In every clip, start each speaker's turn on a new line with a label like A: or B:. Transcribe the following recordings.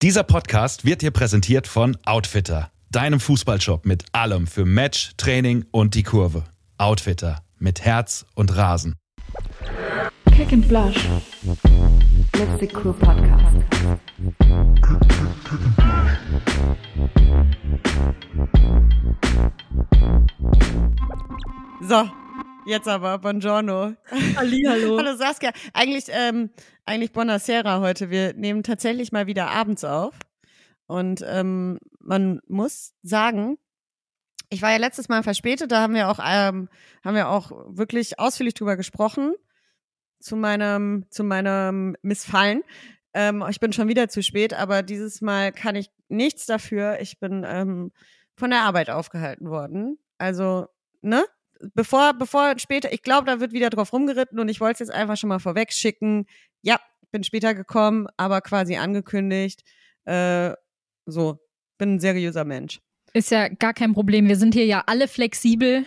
A: Dieser Podcast wird dir präsentiert von Outfitter, deinem Fußballshop mit allem für Match, Training und die Kurve. Outfitter mit Herz und Rasen.
B: Kick and Blush. Let's Cool Podcast.
C: So, jetzt aber, buongiorno.
D: Hallihallo.
C: Hallo Saskia. Eigentlich, ähm, eigentlich Buonasera heute. Wir nehmen tatsächlich mal wieder abends auf. Und ähm, man muss sagen, ich war ja letztes Mal verspätet, da haben wir auch, ähm, haben wir auch wirklich ausführlich drüber gesprochen. Zu meinem, zu meinem Missfallen. Ähm, ich bin schon wieder zu spät, aber dieses Mal kann ich nichts dafür. Ich bin ähm, von der Arbeit aufgehalten worden. Also, ne? Bevor, bevor später, ich glaube, da wird wieder drauf rumgeritten und ich wollte es jetzt einfach schon mal vorweg schicken. Ja, bin später gekommen, aber quasi angekündigt. Äh, so, bin ein seriöser Mensch.
D: Ist ja gar kein Problem. Wir sind hier ja alle flexibel.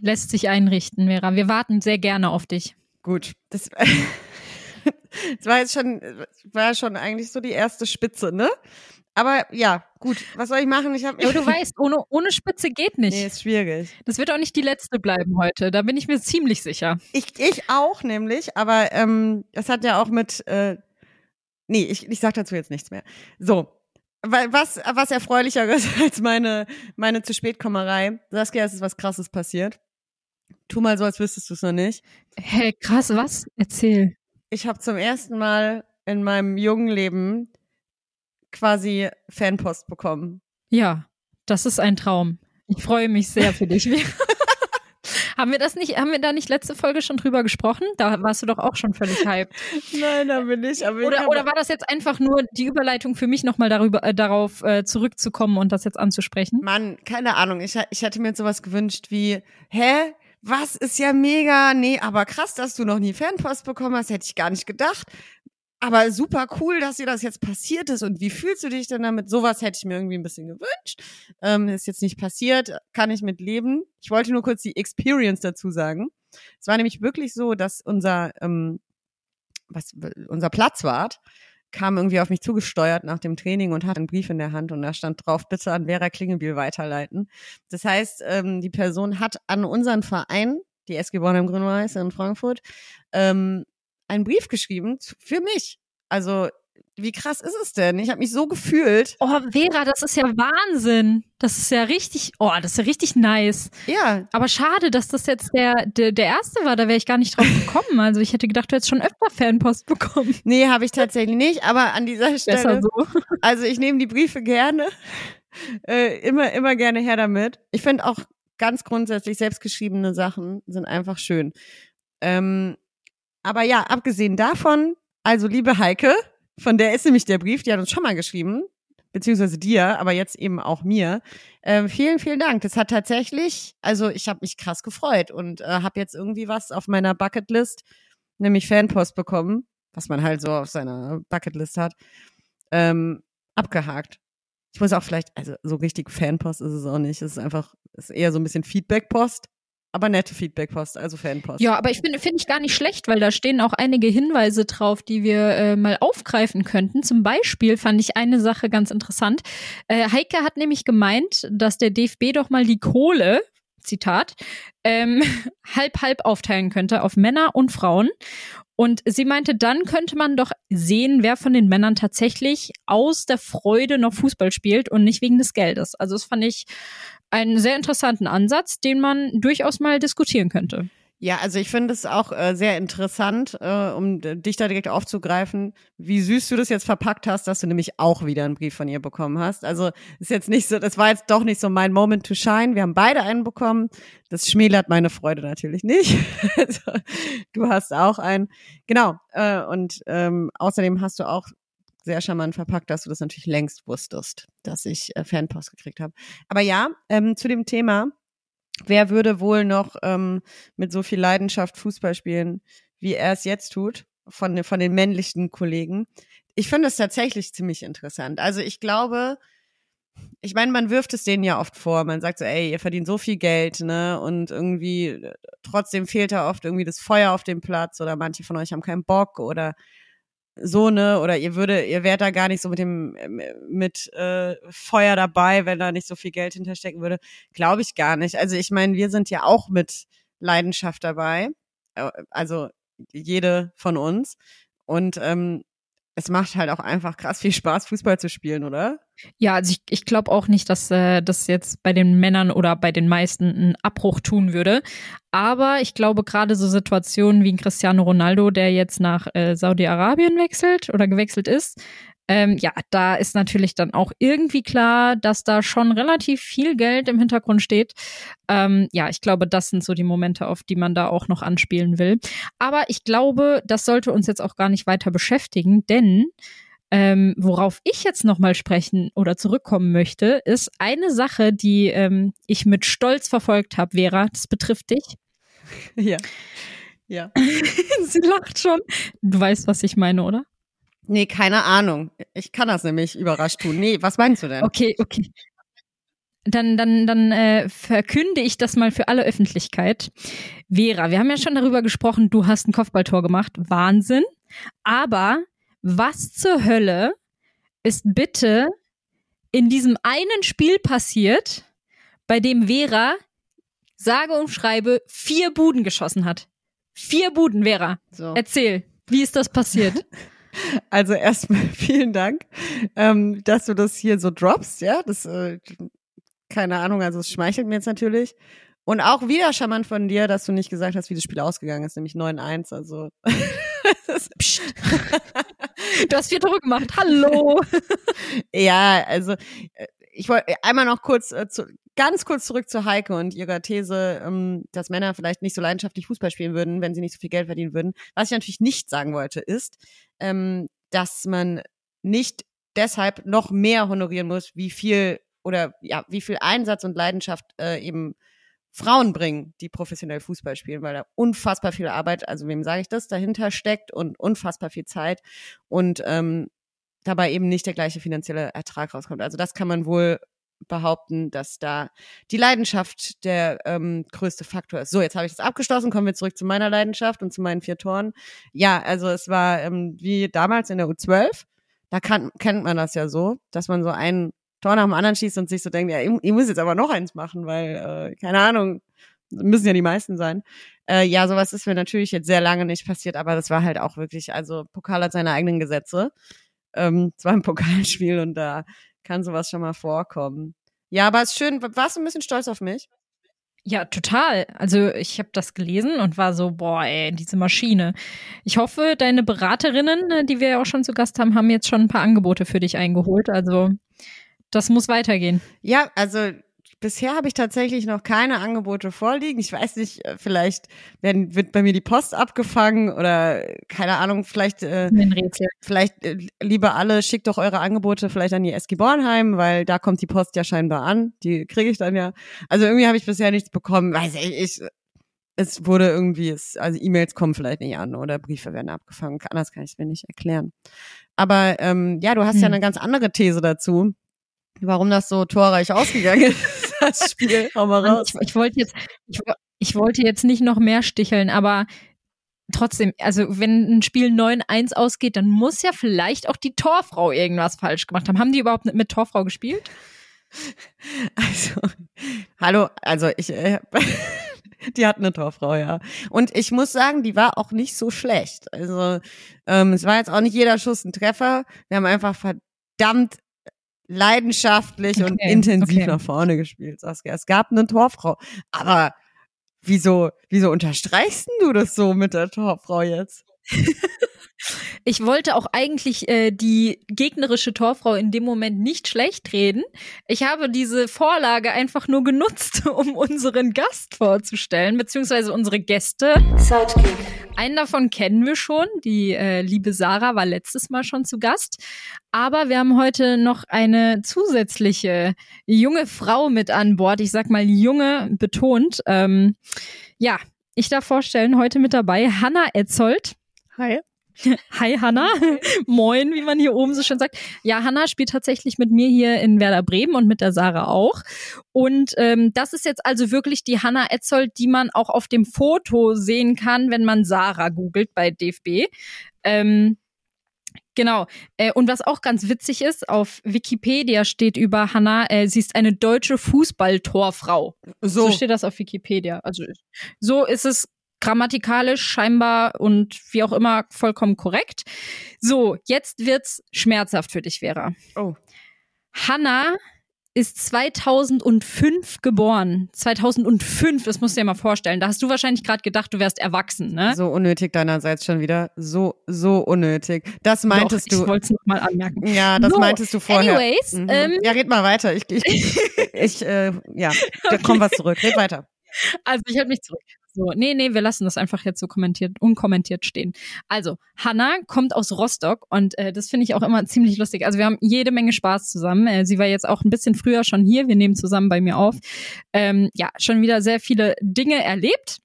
D: Lässt sich einrichten, Vera. Wir warten sehr gerne auf dich.
C: Gut, das, das war jetzt schon, war schon eigentlich so die erste Spitze, ne? Aber ja, gut, was soll ich machen? Ich habe
D: Aber du weißt, ohne, ohne Spitze geht nicht.
C: Nee, ist schwierig.
D: Das wird auch nicht die letzte bleiben heute. Da bin ich mir ziemlich sicher.
C: Ich, ich auch nämlich, aber ähm, das hat ja auch mit, äh, nee, ich, ich sag dazu jetzt nichts mehr. So, was, was erfreulicheres als meine, meine zu spätkommerei. Saskia, es ist was krasses passiert. Tu mal so, als wüsstest du es noch nicht.
D: Hey, krass, was? Erzähl.
C: Ich habe zum ersten Mal in meinem jungen Leben quasi Fanpost bekommen.
D: Ja, das ist ein Traum. Ich freue mich sehr für dich. haben wir das nicht, haben wir da nicht letzte Folge schon drüber gesprochen? Da warst du doch auch schon völlig hyped.
C: Nein, da bin ich. Aber ich
D: Oder,
C: hab-
D: oder war das jetzt einfach nur die Überleitung für mich nochmal darüber, äh, darauf äh, zurückzukommen und das jetzt anzusprechen?
C: Mann, keine Ahnung. Ich, ich hätte mir jetzt sowas gewünscht wie, hä? Was ist ja mega, nee, aber krass, dass du noch nie Fanpost bekommen hast, hätte ich gar nicht gedacht. Aber super cool, dass dir das jetzt passiert ist. Und wie fühlst du dich denn damit? Sowas hätte ich mir irgendwie ein bisschen gewünscht. Ähm, ist jetzt nicht passiert, kann ich mit leben. Ich wollte nur kurz die Experience dazu sagen. Es war nämlich wirklich so, dass unser, ähm, was, unser Platzwart kam irgendwie auf mich zugesteuert nach dem Training und hat einen Brief in der Hand und da stand drauf, bitte an Vera Klingebiel weiterleiten. Das heißt, ähm, die Person hat an unseren Verein, die SG Bornheim Grün-Weiß in Frankfurt, ähm, einen Brief geschrieben für mich. Also, wie krass ist es denn? Ich habe mich so gefühlt.
D: Oh, Vera, das ist ja Wahnsinn. Das ist ja richtig, oh, das ist ja richtig nice.
C: Ja,
D: Aber schade, dass das jetzt der, der, der erste war. Da wäre ich gar nicht drauf gekommen. Also ich hätte gedacht, du hättest schon öfter Fanpost bekommen.
C: nee, habe ich tatsächlich nicht, aber an dieser
D: Besser
C: Stelle,
D: so.
C: also ich nehme die Briefe gerne, äh, immer, immer gerne her damit. Ich finde auch ganz grundsätzlich selbstgeschriebene Sachen sind einfach schön. Ähm, aber ja, abgesehen davon, also liebe Heike, von der ist nämlich der Brief, die hat uns schon mal geschrieben, beziehungsweise dir, aber jetzt eben auch mir. Ähm, vielen, vielen Dank. Das hat tatsächlich, also ich habe mich krass gefreut und äh, habe jetzt irgendwie was auf meiner Bucketlist, nämlich Fanpost bekommen, was man halt so auf seiner Bucketlist hat, ähm, abgehakt. Ich muss auch vielleicht, also so richtig Fanpost ist es auch nicht. Es ist einfach, es ist eher so ein bisschen Feedbackpost, aber nette Feedbackpost, also Fanpost.
D: Ja, aber ich finde finde ich gar nicht schlecht, weil da stehen auch einige Hinweise drauf, die wir äh, mal aufgreifen könnten. Zum Beispiel fand ich eine Sache ganz interessant. Äh, Heike hat nämlich gemeint, dass der DFB doch mal die Kohle, Zitat, ähm, halb halb aufteilen könnte auf Männer und Frauen. Und sie meinte, dann könnte man doch sehen, wer von den Männern tatsächlich aus der Freude noch Fußball spielt und nicht wegen des Geldes. Also das fand ich einen sehr interessanten Ansatz, den man durchaus mal diskutieren könnte.
C: Ja, also ich finde es auch äh, sehr interessant, äh, um d- dich da direkt aufzugreifen, wie süß du das jetzt verpackt hast, dass du nämlich auch wieder einen Brief von ihr bekommen hast. Also ist jetzt nicht so, das war jetzt doch nicht so mein Moment to shine. Wir haben beide einen bekommen. Das schmälert meine Freude natürlich nicht. also, du hast auch einen. Genau. Äh, und ähm, außerdem hast du auch sehr charmant verpackt, dass du das natürlich längst wusstest, dass ich äh, Fanpost gekriegt habe. Aber ja, ähm, zu dem Thema, wer würde wohl noch ähm, mit so viel Leidenschaft Fußball spielen, wie er es jetzt tut, von, von den männlichen Kollegen? Ich finde es tatsächlich ziemlich interessant. Also ich glaube, ich meine, man wirft es denen ja oft vor. Man sagt so, ey, ihr verdient so viel Geld, ne? Und irgendwie äh, trotzdem fehlt da oft irgendwie das Feuer auf dem Platz oder manche von euch haben keinen Bock oder so ne oder ihr würde ihr wärt da gar nicht so mit dem mit äh, Feuer dabei, wenn da nicht so viel Geld hinterstecken würde, glaube ich gar nicht. Also ich meine, wir sind ja auch mit Leidenschaft dabei, äh, also jede von uns und ähm, es macht halt auch einfach krass viel Spaß, Fußball zu spielen, oder?
D: Ja, also ich, ich glaube auch nicht, dass äh, das jetzt bei den Männern oder bei den meisten einen Abbruch tun würde. Aber ich glaube gerade so Situationen wie ein Cristiano Ronaldo, der jetzt nach äh, Saudi-Arabien wechselt oder gewechselt ist, ähm, ja, da ist natürlich dann auch irgendwie klar, dass da schon relativ viel Geld im Hintergrund steht. Ähm, ja, ich glaube, das sind so die Momente, auf die man da auch noch anspielen will. Aber ich glaube, das sollte uns jetzt auch gar nicht weiter beschäftigen, denn ähm, worauf ich jetzt nochmal sprechen oder zurückkommen möchte, ist eine Sache, die ähm, ich mit Stolz verfolgt habe, Vera. Das betrifft dich.
C: Ja. Ja.
D: Sie lacht schon. Du weißt, was ich meine, oder?
C: Nee, keine Ahnung. Ich kann das nämlich überrascht tun. Nee, was meinst du denn?
D: Okay, okay. Dann, dann, dann äh, verkünde ich das mal für alle Öffentlichkeit. Vera, wir haben ja schon darüber gesprochen, du hast ein Kopfballtor gemacht. Wahnsinn. Aber was zur Hölle ist bitte in diesem einen Spiel passiert, bei dem Vera sage und schreibe vier Buden geschossen hat? Vier Buden, Vera. So. Erzähl, wie ist das passiert?
C: Also erstmal vielen Dank, ähm, dass du das hier so droppst, ja. Das, äh, keine Ahnung, also es schmeichelt mir jetzt natürlich. Und auch wieder charmant von dir, dass du nicht gesagt hast, wie das Spiel ausgegangen ist, nämlich 9-1. Also.
D: Du hast vier Tore gemacht. Hallo.
C: ja, also äh, ich wollte einmal noch kurz äh, zu, ganz kurz zurück zu Heike und ihrer These, ähm, dass Männer vielleicht nicht so leidenschaftlich Fußball spielen würden, wenn sie nicht so viel Geld verdienen würden. Was ich natürlich nicht sagen wollte, ist, ähm, dass man nicht deshalb noch mehr honorieren muss, wie viel oder ja, wie viel Einsatz und Leidenschaft äh, eben Frauen bringen, die professionell Fußball spielen, weil da unfassbar viel Arbeit, also wem sage ich das, dahinter steckt und unfassbar viel Zeit und ähm, dabei eben nicht der gleiche finanzielle Ertrag rauskommt. Also das kann man wohl behaupten, dass da die Leidenschaft der ähm, größte Faktor ist. So, jetzt habe ich das abgeschlossen, kommen wir zurück zu meiner Leidenschaft und zu meinen vier Toren. Ja, also es war ähm, wie damals in der U12, da kann, kennt man das ja so, dass man so ein Tor nach dem anderen schießt und sich so denkt, ja, ich, ich muss jetzt aber noch eins machen, weil, äh, keine Ahnung, müssen ja die meisten sein. Äh, ja, sowas ist mir natürlich jetzt sehr lange nicht passiert, aber das war halt auch wirklich, also Pokal hat seine eigenen Gesetze. Ähm, es war ein Pokalspiel und da kann sowas schon mal vorkommen. Ja, aber es ist schön. Warst du ein bisschen stolz auf mich?
D: Ja, total. Also ich habe das gelesen und war so, boah, ey, diese Maschine. Ich hoffe, deine Beraterinnen, äh, die wir ja auch schon zu Gast haben, haben jetzt schon ein paar Angebote für dich eingeholt. Also das muss weitergehen.
C: Ja, also bisher habe ich tatsächlich noch keine Angebote vorliegen. Ich weiß nicht, äh, vielleicht werden, wird bei mir die Post abgefangen oder keine Ahnung, vielleicht, äh, vielleicht äh, lieber alle, schickt doch eure Angebote vielleicht an die SG Bornheim, weil da kommt die Post ja scheinbar an. Die kriege ich dann ja. Also irgendwie habe ich bisher nichts bekommen. Weiß ich, ich es wurde irgendwie, es, also E-Mails kommen vielleicht nicht an oder Briefe werden abgefangen. Anders kann ich es mir nicht erklären. Aber ähm, ja, du hast hm. ja eine ganz andere These dazu, warum das so torreich ausgegangen ist das Spiel. Hau mal raus.
D: Ich, ich wollte jetzt, ich, ich wollte jetzt nicht noch mehr sticheln, aber trotzdem, also wenn ein Spiel 9-1 ausgeht, dann muss ja vielleicht auch die Torfrau irgendwas falsch gemacht haben. Haben die überhaupt mit Torfrau gespielt?
C: Also, hallo, also ich, äh, die hat eine Torfrau, ja. Und ich muss sagen, die war auch nicht so schlecht. Also, ähm, es war jetzt auch nicht jeder Schuss ein Treffer. Wir haben einfach verdammt leidenschaftlich okay, und intensiv okay. nach vorne gespielt, Saskia. Es gab eine Torfrau. Aber wieso, wieso unterstreichst du das so mit der Torfrau jetzt?
D: Ich wollte auch eigentlich äh, die gegnerische Torfrau in dem Moment nicht schlecht reden. Ich habe diese Vorlage einfach nur genutzt, um unseren Gast vorzustellen, beziehungsweise unsere Gäste. Sidekick. Einen davon kennen wir schon. Die äh, liebe Sarah war letztes Mal schon zu Gast. Aber wir haben heute noch eine zusätzliche junge Frau mit an Bord. Ich sag mal junge betont. Ähm, ja, ich darf vorstellen, heute mit dabei Hanna Etzold.
C: Hi.
D: Hi Hanna, moin, wie man hier oben so schön sagt. Ja, Hanna spielt tatsächlich mit mir hier in Werder Bremen und mit der Sarah auch. Und ähm, das ist jetzt also wirklich die Hanna Etzold, die man auch auf dem Foto sehen kann, wenn man Sarah googelt bei DFB. Ähm, Genau. Äh, und was auch ganz witzig ist, auf Wikipedia steht über Hannah, äh, sie ist eine deutsche Fußballtorfrau.
C: So.
D: So steht das auf Wikipedia. Also so ist es grammatikalisch scheinbar und wie auch immer vollkommen korrekt. So, jetzt wird's schmerzhaft für dich, Vera.
C: Oh.
D: Hannah ist 2005 geboren. 2005, das musst du dir mal vorstellen. Da hast du wahrscheinlich gerade gedacht, du wärst erwachsen, ne?
C: So unnötig deinerseits schon wieder. So, so unnötig. Das meintest
D: Doch,
C: du.
D: Ich wollte es nochmal anmerken.
C: Ja, das
D: So,
C: meintest du vorher.
D: Anyways,
C: Mhm.
D: ähm,
C: ja, red mal weiter. Ich, ich, ich äh, ja, da kommt was zurück. Red weiter.
D: Also ich halte mich zurück. So, nee, nee, wir lassen das einfach jetzt so kommentiert, unkommentiert stehen. Also, Hannah kommt aus Rostock und äh, das finde ich auch immer ziemlich lustig. Also wir haben jede Menge Spaß zusammen. Äh, sie war jetzt auch ein bisschen früher schon hier. Wir nehmen zusammen bei mir auf. Ähm, ja, schon wieder sehr viele Dinge erlebt.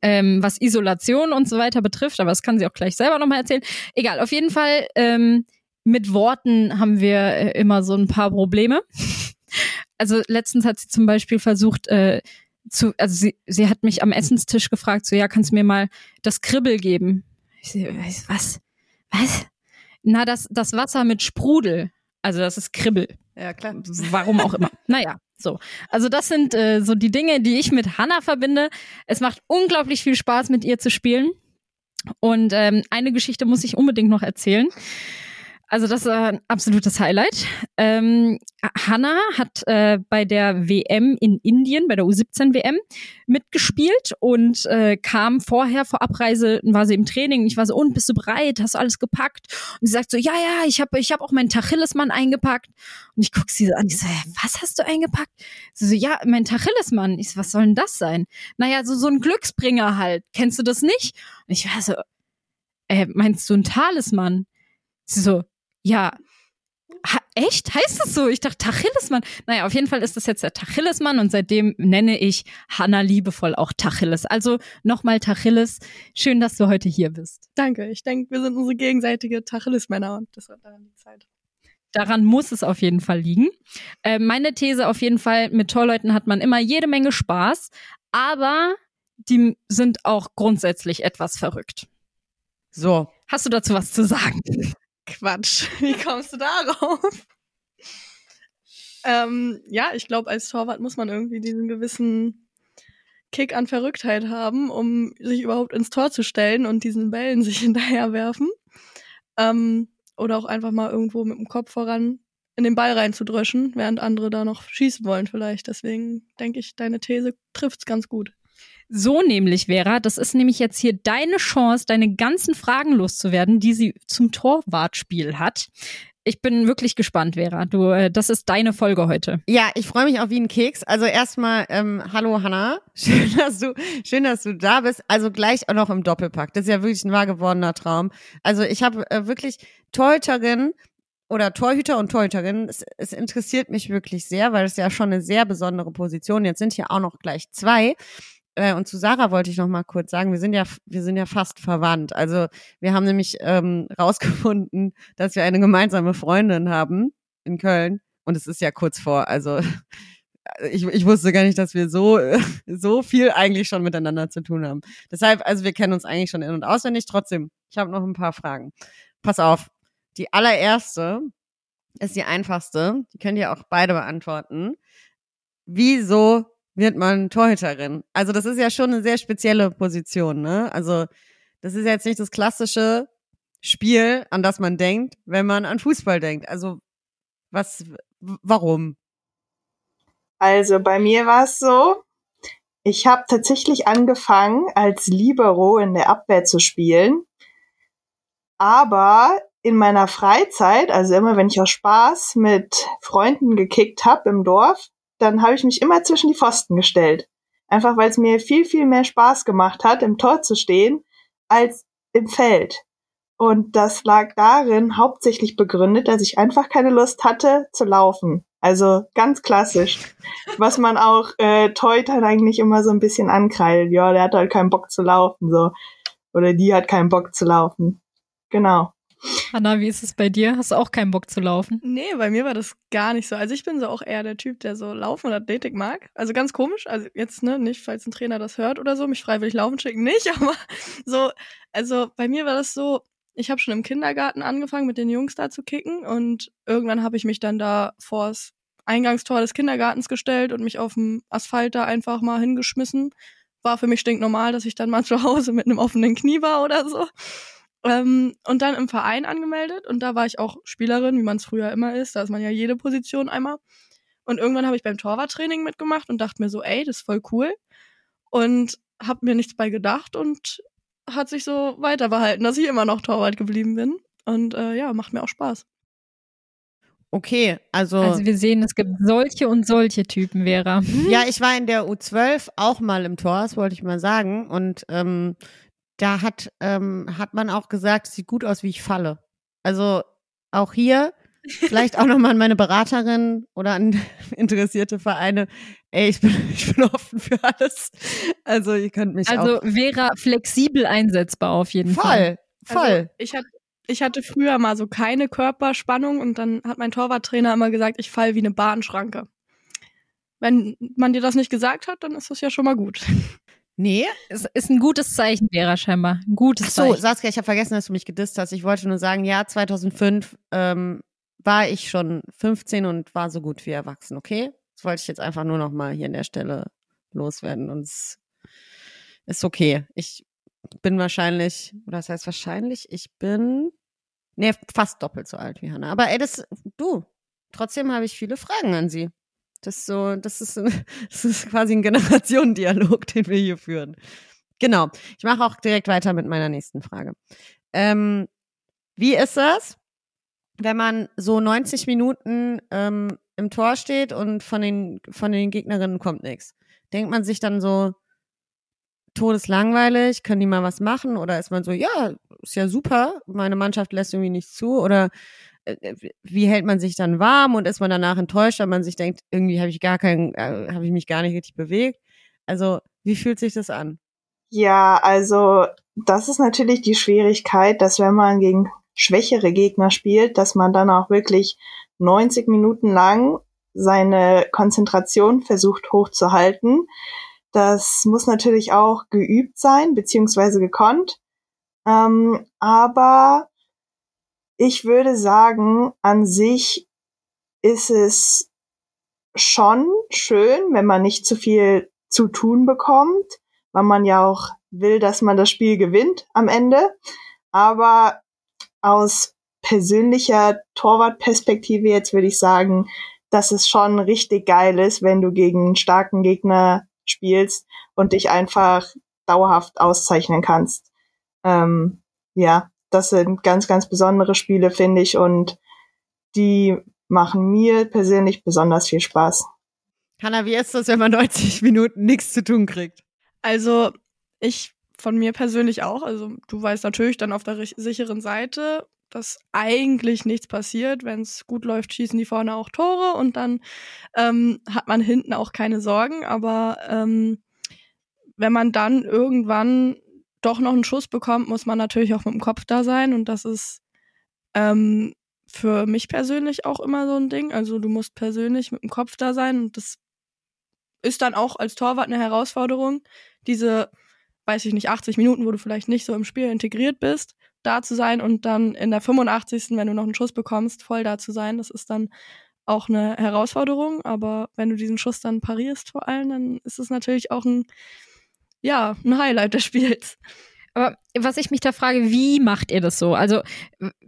D: Ähm, was Isolation und so weiter betrifft, aber das kann sie auch gleich selber nochmal erzählen. Egal, auf jeden Fall, ähm, mit Worten haben wir äh, immer so ein paar Probleme. Also letztens hat sie zum Beispiel versucht, äh, zu, also sie, sie hat mich am Essenstisch gefragt, so ja, kannst du mir mal das Kribbel geben? Ich so, was? Was? Na, das, das Wasser mit Sprudel. Also das ist Kribbel.
C: Ja, klar.
D: Warum auch immer. naja, so. Also das sind äh, so die Dinge, die ich mit Hannah verbinde. Es macht unglaublich viel Spaß, mit ihr zu spielen. Und ähm, eine Geschichte muss ich unbedingt noch erzählen. Also das ist ein absolutes Highlight. Ähm, Hannah hat äh, bei der WM in Indien, bei der U17 WM, mitgespielt und äh, kam vorher vor Abreise, war sie im Training. Ich war so, und bist du bereit? Hast du alles gepackt? Und sie sagt so, ja, ja, ich habe ich hab auch meinen Tachillesmann eingepackt. Und ich guck sie so an, ich so, "Hä, was hast du eingepackt? Sie so, ja, mein Tachillesmann. Ich so, was soll denn das sein? Naja, so, so ein Glücksbringer halt. Kennst du das nicht? Und ich war so, äh, meinst du ein Talisman? Sie so, ja, ha, echt? Heißt das so? Ich dachte Tachillesmann. Naja, auf jeden Fall ist das jetzt der Tachillesmann und seitdem nenne ich Hanna liebevoll auch Tachilles. Also nochmal Tachilles. Schön, dass du heute hier bist.
E: Danke. Ich denke, wir sind unsere gegenseitige Tacheles-Männer und das hat daran die Zeit.
D: Daran muss es auf jeden Fall liegen. Äh, meine These auf jeden Fall, mit Torleuten hat man immer jede Menge Spaß, aber die sind auch grundsätzlich etwas verrückt.
C: So.
D: Hast du dazu was zu sagen?
E: Quatsch. Wie kommst du darauf? ähm, ja, ich glaube, als Torwart muss man irgendwie diesen gewissen Kick an Verrücktheit haben, um sich überhaupt ins Tor zu stellen und diesen Bällen sich hinterherwerfen. Ähm, oder auch einfach mal irgendwo mit dem Kopf voran in den Ball reinzudröschen, während andere da noch schießen wollen vielleicht. Deswegen denke ich, deine These trifft's ganz gut.
D: So nämlich, Vera, das ist nämlich jetzt hier deine Chance, deine ganzen Fragen loszuwerden, die sie zum Torwartspiel hat. Ich bin wirklich gespannt, Vera. Du, äh, das ist deine Folge heute.
C: Ja, ich freue mich auch wie ein Keks. Also erstmal, ähm, hallo Hanna. Schön, dass du, schön, dass du da bist. Also gleich auch noch im Doppelpack. Das ist ja wirklich ein wahr gewordener Traum. Also ich habe äh, wirklich Torhüterin oder Torhüter und Torhüterin. Es, es interessiert mich wirklich sehr, weil es ja schon eine sehr besondere Position. Jetzt sind hier auch noch gleich zwei. Äh, und zu Sarah wollte ich noch mal kurz sagen, wir sind ja, wir sind ja fast verwandt. Also wir haben nämlich ähm, rausgefunden, dass wir eine gemeinsame Freundin haben in Köln. Und es ist ja kurz vor, also ich, ich wusste gar nicht, dass wir so, so viel eigentlich schon miteinander zu tun haben. Deshalb, also wir kennen uns eigentlich schon in- und auswendig. Trotzdem, ich habe noch ein paar Fragen. Pass auf, die allererste ist die einfachste. Die könnt ihr auch beide beantworten. Wieso wird man Torhüterin? Also das ist ja schon eine sehr spezielle Position, ne? Also das ist jetzt nicht das klassische Spiel, an das man denkt, wenn man an Fußball denkt. Also was, warum?
F: Also bei mir war es so, ich habe tatsächlich angefangen, als Libero in der Abwehr zu spielen. Aber in meiner Freizeit, also immer wenn ich aus Spaß mit Freunden gekickt habe im Dorf, dann habe ich mich immer zwischen die Pfosten gestellt. Einfach weil es mir viel, viel mehr Spaß gemacht hat, im Tor zu stehen, als im Feld. Und das lag darin hauptsächlich begründet, dass ich einfach keine Lust hatte zu laufen. Also ganz klassisch. Was man auch äh, Teutern eigentlich immer so ein bisschen ankreidet. Ja, der hat halt keinen Bock zu laufen. so Oder die hat keinen Bock zu laufen. Genau.
D: Hanna, wie ist es bei dir? Hast du auch keinen Bock zu laufen?
E: Nee, bei mir war das gar nicht so. Also ich bin so auch eher der Typ, der so Laufen und Athletik mag. Also ganz komisch. Also jetzt, ne, nicht, falls ein Trainer das hört oder so, mich freiwillig laufen schicken, nicht, aber so, also bei mir war das so, ich habe schon im Kindergarten angefangen, mit den Jungs da zu kicken und irgendwann habe ich mich dann da vors Eingangstor des Kindergartens gestellt und mich auf dem Asphalt da einfach mal hingeschmissen. War für mich stinknormal, dass ich dann mal zu Hause mit einem offenen Knie war oder so. Ähm, und dann im Verein angemeldet und da war ich auch Spielerin, wie man es früher immer ist. Da ist man ja jede Position einmal. Und irgendwann habe ich beim Torwarttraining mitgemacht und dachte mir so, ey, das ist voll cool. Und habe mir nichts bei gedacht und hat sich so weiter behalten, dass ich immer noch Torwart geblieben bin. Und äh, ja, macht mir auch Spaß.
C: Okay, also.
D: Also wir sehen, es gibt solche und solche Typen, Vera.
C: Ja, ich war in der U12 auch mal im Tor, das wollte ich mal sagen. Und ähm, da hat, ähm, hat man auch gesagt, es sieht gut aus, wie ich falle. Also auch hier, vielleicht auch nochmal an meine Beraterin oder an interessierte Vereine. Ey, ich bin, ich bin offen für alles. Also ihr könnt mich
D: Also
C: auch.
D: Vera flexibel einsetzbar auf jeden Fall.
C: Voll, voll.
E: Also ich hatte ich hatte früher mal so keine Körperspannung und dann hat mein Torwarttrainer immer gesagt, ich fall wie eine Bahnschranke. Wenn man dir das nicht gesagt hat, dann ist das ja schon mal gut.
C: nee.
D: Es ist ein gutes Zeichen, Vera, scheinbar. Ein gutes
C: Ach so,
D: Zeichen.
C: Saskia, ich habe vergessen, dass du mich gedisst hast. Ich wollte nur sagen, ja, 2005 ähm, war ich schon 15 und war so gut wie erwachsen, okay? Das wollte ich jetzt einfach nur noch mal hier an der Stelle loswerden und es ist okay. Ich bin wahrscheinlich, oder das heißt wahrscheinlich, ich bin nee, fast doppelt so alt wie Hannah. Aber ey, das, du, trotzdem habe ich viele Fragen an sie. Das ist so, das ist, das ist quasi ein Generationendialog, den wir hier führen. Genau. Ich mache auch direkt weiter mit meiner nächsten Frage. Ähm, wie ist das, wenn man so 90 Minuten ähm, im Tor steht und von den, von den Gegnerinnen kommt nichts? Denkt man sich dann so, todeslangweilig, können die mal was machen? Oder ist man so, ja, ist ja super, meine Mannschaft lässt irgendwie nichts zu? Oder wie hält man sich dann warm und ist man danach enttäuscht, weil man sich denkt, irgendwie habe ich gar keinen, äh, habe ich mich gar nicht richtig bewegt? Also, wie fühlt sich das an?
F: Ja, also das ist natürlich die Schwierigkeit, dass wenn man gegen schwächere Gegner spielt, dass man dann auch wirklich 90 Minuten lang seine Konzentration versucht hochzuhalten. Das muss natürlich auch geübt sein, beziehungsweise gekonnt. Ähm, aber ich würde sagen, an sich ist es schon schön, wenn man nicht zu viel zu tun bekommt, weil man ja auch will, dass man das Spiel gewinnt am Ende. Aber aus persönlicher Torwartperspektive jetzt würde ich sagen, dass es schon richtig geil ist, wenn du gegen einen starken Gegner spielst und dich einfach dauerhaft auszeichnen kannst. Ähm, ja, das sind ganz, ganz besondere Spiele, finde ich, und die machen mir persönlich besonders viel Spaß.
C: Hanna, wie ist das, wenn man 90 Minuten nichts zu tun kriegt?
E: Also ich von mir persönlich auch. Also du weißt natürlich dann auf der sicheren Seite, dass eigentlich nichts passiert. Wenn es gut läuft, schießen die vorne auch Tore und dann ähm, hat man hinten auch keine Sorgen. Aber ähm, wenn man dann irgendwann doch noch einen Schuss bekommt, muss man natürlich auch mit dem Kopf da sein. Und das ist ähm, für mich persönlich auch immer so ein Ding. Also du musst persönlich mit dem Kopf da sein und das ist dann auch als Torwart eine Herausforderung, diese, weiß ich nicht, 80 Minuten, wo du vielleicht nicht so im Spiel integriert bist, da zu sein und dann in der 85. wenn du noch einen Schuss bekommst, voll da zu sein. Das ist dann auch eine Herausforderung, aber wenn du diesen Schuss dann parierst vor allem, dann ist es natürlich auch ein, ja, ein Highlight des Spiels.
D: Aber was ich mich da frage, wie macht ihr das so? Also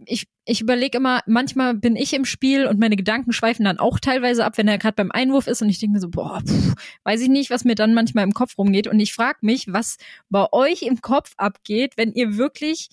D: ich, ich überlege immer, manchmal bin ich im Spiel und meine Gedanken schweifen dann auch teilweise ab, wenn er gerade beim Einwurf ist und ich denke mir so, boah, pff, weiß ich nicht, was mir dann manchmal im Kopf rumgeht. Und ich frage mich, was bei euch im Kopf abgeht, wenn ihr wirklich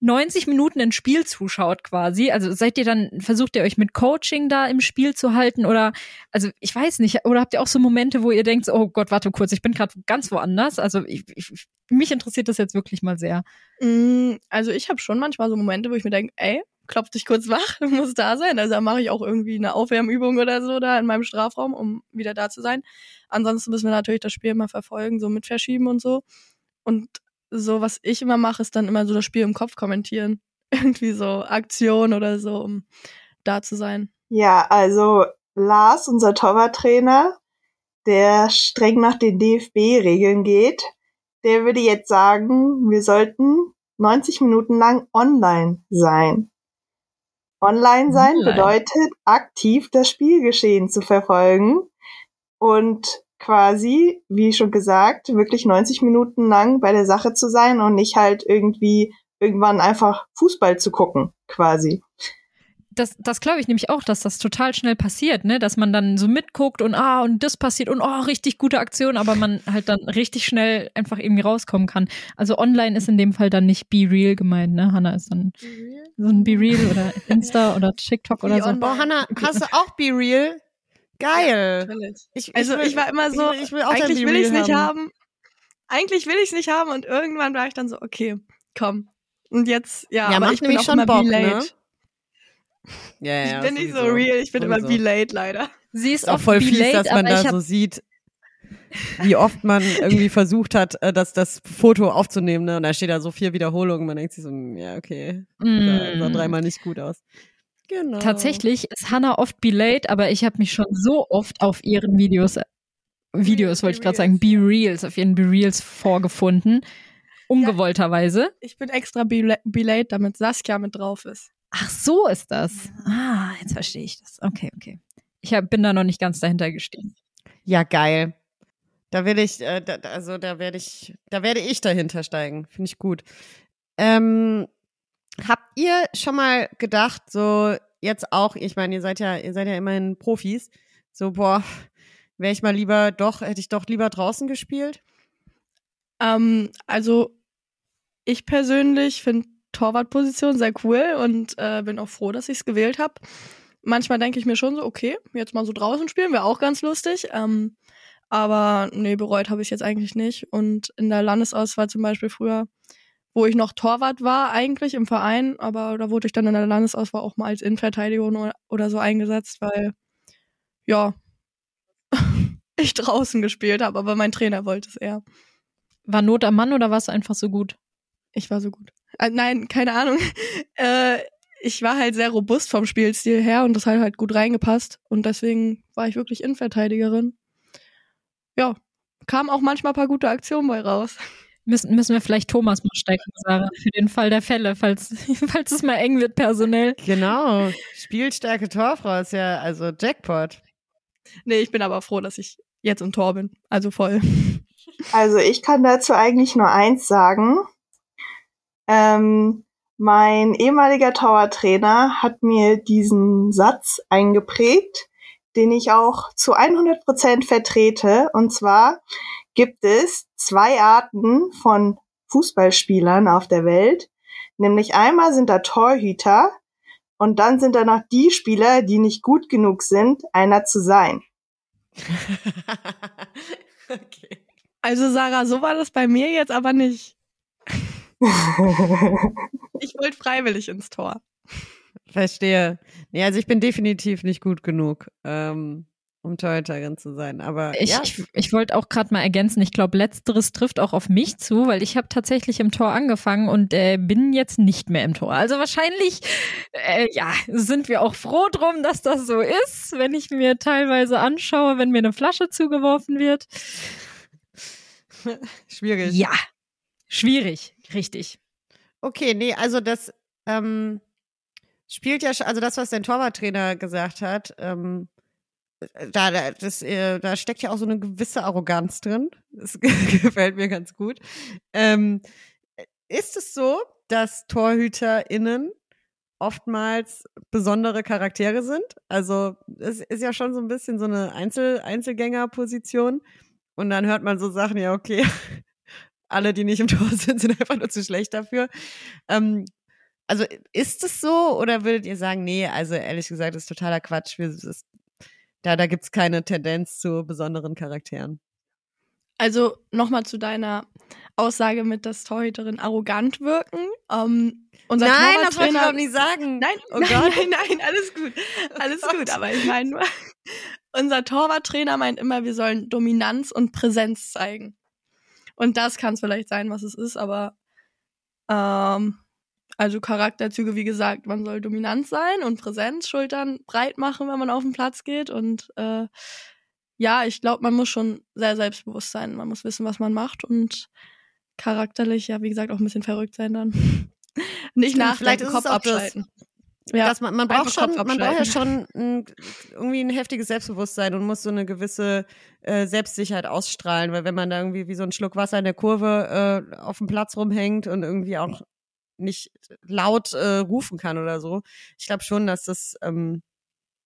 D: 90 Minuten ein Spiel zuschaut quasi. Also seid ihr dann, versucht ihr euch mit Coaching da im Spiel zu halten oder, also ich weiß nicht, oder habt ihr auch so Momente, wo ihr denkt, oh Gott, warte kurz, ich bin gerade ganz woanders. Also ich, ich, mich interessiert das jetzt wirklich mal sehr.
E: Mm, Also ich habe schon manchmal so Momente, wo ich mir denke, ey, klopf dich kurz wach, du musst da sein. Also da mache ich auch irgendwie eine Aufwärmübung oder so da in meinem Strafraum, um wieder da zu sein. Ansonsten müssen wir natürlich das Spiel mal verfolgen, so mit verschieben und so. Und so, was ich immer mache, ist dann immer so das Spiel im Kopf kommentieren. Irgendwie so Aktion oder so, um da zu sein.
F: Ja, also Lars, unser Torwarttrainer, der streng nach den DFB-Regeln geht, der würde jetzt sagen, wir sollten 90 Minuten lang online sein. Online sein
D: Online.
F: bedeutet aktiv das Spielgeschehen zu verfolgen und quasi, wie schon gesagt, wirklich 90 Minuten lang bei der Sache zu sein und nicht halt irgendwie irgendwann einfach Fußball zu gucken, quasi.
D: Das, das glaube ich nämlich auch, dass das total schnell passiert, ne? Dass man dann so mitguckt und ah, und das passiert und oh, richtig gute Aktion, aber man halt dann richtig schnell einfach irgendwie rauskommen kann. Also online ist in dem Fall dann nicht Be Real gemeint, ne? Hannah ist dann so ein Be Real oder Insta oder TikTok oder so.
C: Boah, Hannah, hast du auch Be Real? Geil.
E: Natürlich.
C: Ich,
E: Also
C: will-
E: ich war immer so,
C: ich will, ich will
E: eigentlich will ich es nicht haben. Eigentlich will ich es nicht haben und irgendwann war ich dann so, okay, komm. Und jetzt, ja,
C: Ja,
E: aber
C: macht
E: ich bin
C: nämlich
E: auch
C: schon
E: immer
C: Bock,
E: be
C: ne?
E: late.
C: Ja, ja,
E: ich bin nicht so real, ich bin immer
C: Sowieso.
E: be late leider.
D: Sie ist
C: Ist auch voll
D: Be
C: fies,
D: Late,
C: dass man
D: ich
C: da so sieht, wie oft man irgendwie versucht hat, äh, das, das Foto aufzunehmen, ne? Und da steht da so vier Wiederholungen. Man denkt sich so, hm, ja, okay. Sah, sah
D: Mm.
C: dreimal nicht gut aus. Genau.
D: Tatsächlich ist Hannah oft Be Late, aber ich habe mich schon so oft auf ihren Videos, Videos wollte ich gerade sagen, Be Reals, auf ihren Be Reals vorgefunden. Ungewollterweise.
E: Ich bin extra be, la- be late, damit Saskia mit drauf ist.
D: Ach, so ist das. Ah, jetzt verstehe ich das. Okay, okay. Ich hab, bin da noch nicht ganz dahinter gestiegen.
C: Ja, geil. Da werde ich, äh, da, da- also da werde ich, da werde ich dahinter steigen. Finde ich gut. Ähm, habt ihr schon mal gedacht, so jetzt auch, ich meine, ihr seid ja, ihr seid ja immerhin Profis, so, boah, wäre ich mal lieber doch, hätte ich doch lieber draußen gespielt?
E: Ähm, also ich persönlich finde Torwartposition sehr cool und äh, bin auch froh, dass ich es gewählt habe. Manchmal denke ich mir schon so, okay, jetzt mal so draußen spielen wäre auch ganz lustig. Ähm, aber nee, bereut habe ich jetzt eigentlich nicht. Und in der Landesauswahl zum Beispiel früher, wo ich noch Torwart war, eigentlich im Verein, aber da wurde ich dann in der Landesauswahl auch mal als Innenverteidigung oder, so eingesetzt, weil ja, ich draußen gespielt habe, aber mein Trainer wollte es eher.
D: War Not am Mann oder war es einfach so gut?
E: Ich war so gut. Äh, nein, keine Ahnung. äh, ich war halt sehr robust vom Spielstil her und das hat halt gut reingepasst. Und deswegen war ich wirklich Innenverteidigerin. Ja, kamen auch manchmal ein paar gute Aktionen bei raus.
D: Müssen, müssen wir vielleicht Thomas mal stecken, Sarah, für den Fall der Fälle, falls, falls es mal eng wird personell.
C: Genau. Spielstärke Torfrau ist ja, also Jackpot.
E: Nee, ich bin aber froh, dass ich jetzt im Tor bin. Also voll.
F: Also ich kann dazu eigentlich nur eins sagen. Ähm, mein ehemaliger Torwarttrainer hat mir diesen Satz eingeprägt, den ich auch zu 100 Prozent vertrete. Und zwar gibt es zwei Arten von Fußballspielern auf der Welt. Nämlich einmal sind da Torhüter und dann sind da noch die Spieler, die nicht gut genug sind, einer zu sein.
C: okay.
E: Also Sarah, so war das bei mir jetzt aber nicht. Ich wollte freiwillig ins Tor.
C: Verstehe. Nee, also ich bin definitiv nicht gut genug, ähm, um Torhüterin zu sein. Aber
D: Ich,
C: ja,
D: ich, ich wollte auch gerade mal ergänzen, ich glaube, letzteres trifft auch auf mich zu, weil ich habe tatsächlich im Tor angefangen und äh, bin jetzt nicht mehr im Tor. Also wahrscheinlich, äh, ja, sind wir auch froh drum, dass das so ist, wenn ich mir teilweise anschaue, wenn mir eine Flasche zugeworfen wird.
C: schwierig.
D: Ja, schwierig, richtig.
C: Okay, nee, also das ähm, spielt ja, also das, was dein Torwarttrainer gesagt hat, ähm, da, da, das, äh, da steckt ja auch so eine gewisse Arroganz drin. Das gefällt mir ganz gut. Ähm, ist es so, dass TorhüterInnen oftmals besondere Charaktere sind? Also es ist ja schon so ein bisschen so eine Einzel Einzelgängerposition. Und dann hört man so Sachen, ja, okay, alle, die nicht im Tor sind, sind einfach nur zu schlecht dafür. Ähm, also ist es so oder würdet ihr sagen, nee, also ehrlich gesagt, ist totaler Quatsch. Wir, das da da gibt es keine Tendenz zu besonderen Charakteren.
E: Also nochmal zu deiner Aussage mit, dass Torhüterinnen arrogant wirken. Ähm, unser
C: Nein, das wollte ich überhaupt nicht sagen.
E: Nein,
C: Oh
E: nein, nein, nein, alles gut. Alles
C: Oh
E: gut, aber ich meine nur, unser Torwarttrainer meint immer, wir sollen Dominanz und Präsenz zeigen. Und das kann es vielleicht sein, was es ist, aber ähm, also Charakterzüge, wie gesagt, man soll dominant sein und Präsenz, Schultern breit machen, wenn man auf den Platz geht. Und äh, ja, ich glaube, man muss schon sehr selbstbewusst sein. Man muss wissen, was man macht und charakterlich ja, wie gesagt, auch ein bisschen verrückt sein dann. Nicht nachdenken,
C: vielleicht
E: Kopf
C: auch das.
E: abschalten. Ja,
C: dass man, man braucht schon, man braucht ja
E: abschalten.
C: schon ein, irgendwie ein heftiges Selbstbewusstsein und muss so eine gewisse äh, Selbstsicherheit ausstrahlen, weil wenn man da irgendwie wie so ein Schluck Wasser in der Kurve äh, auf dem Platz rumhängt und irgendwie auch nicht laut äh, rufen kann oder so, ich glaube schon, dass das ähm,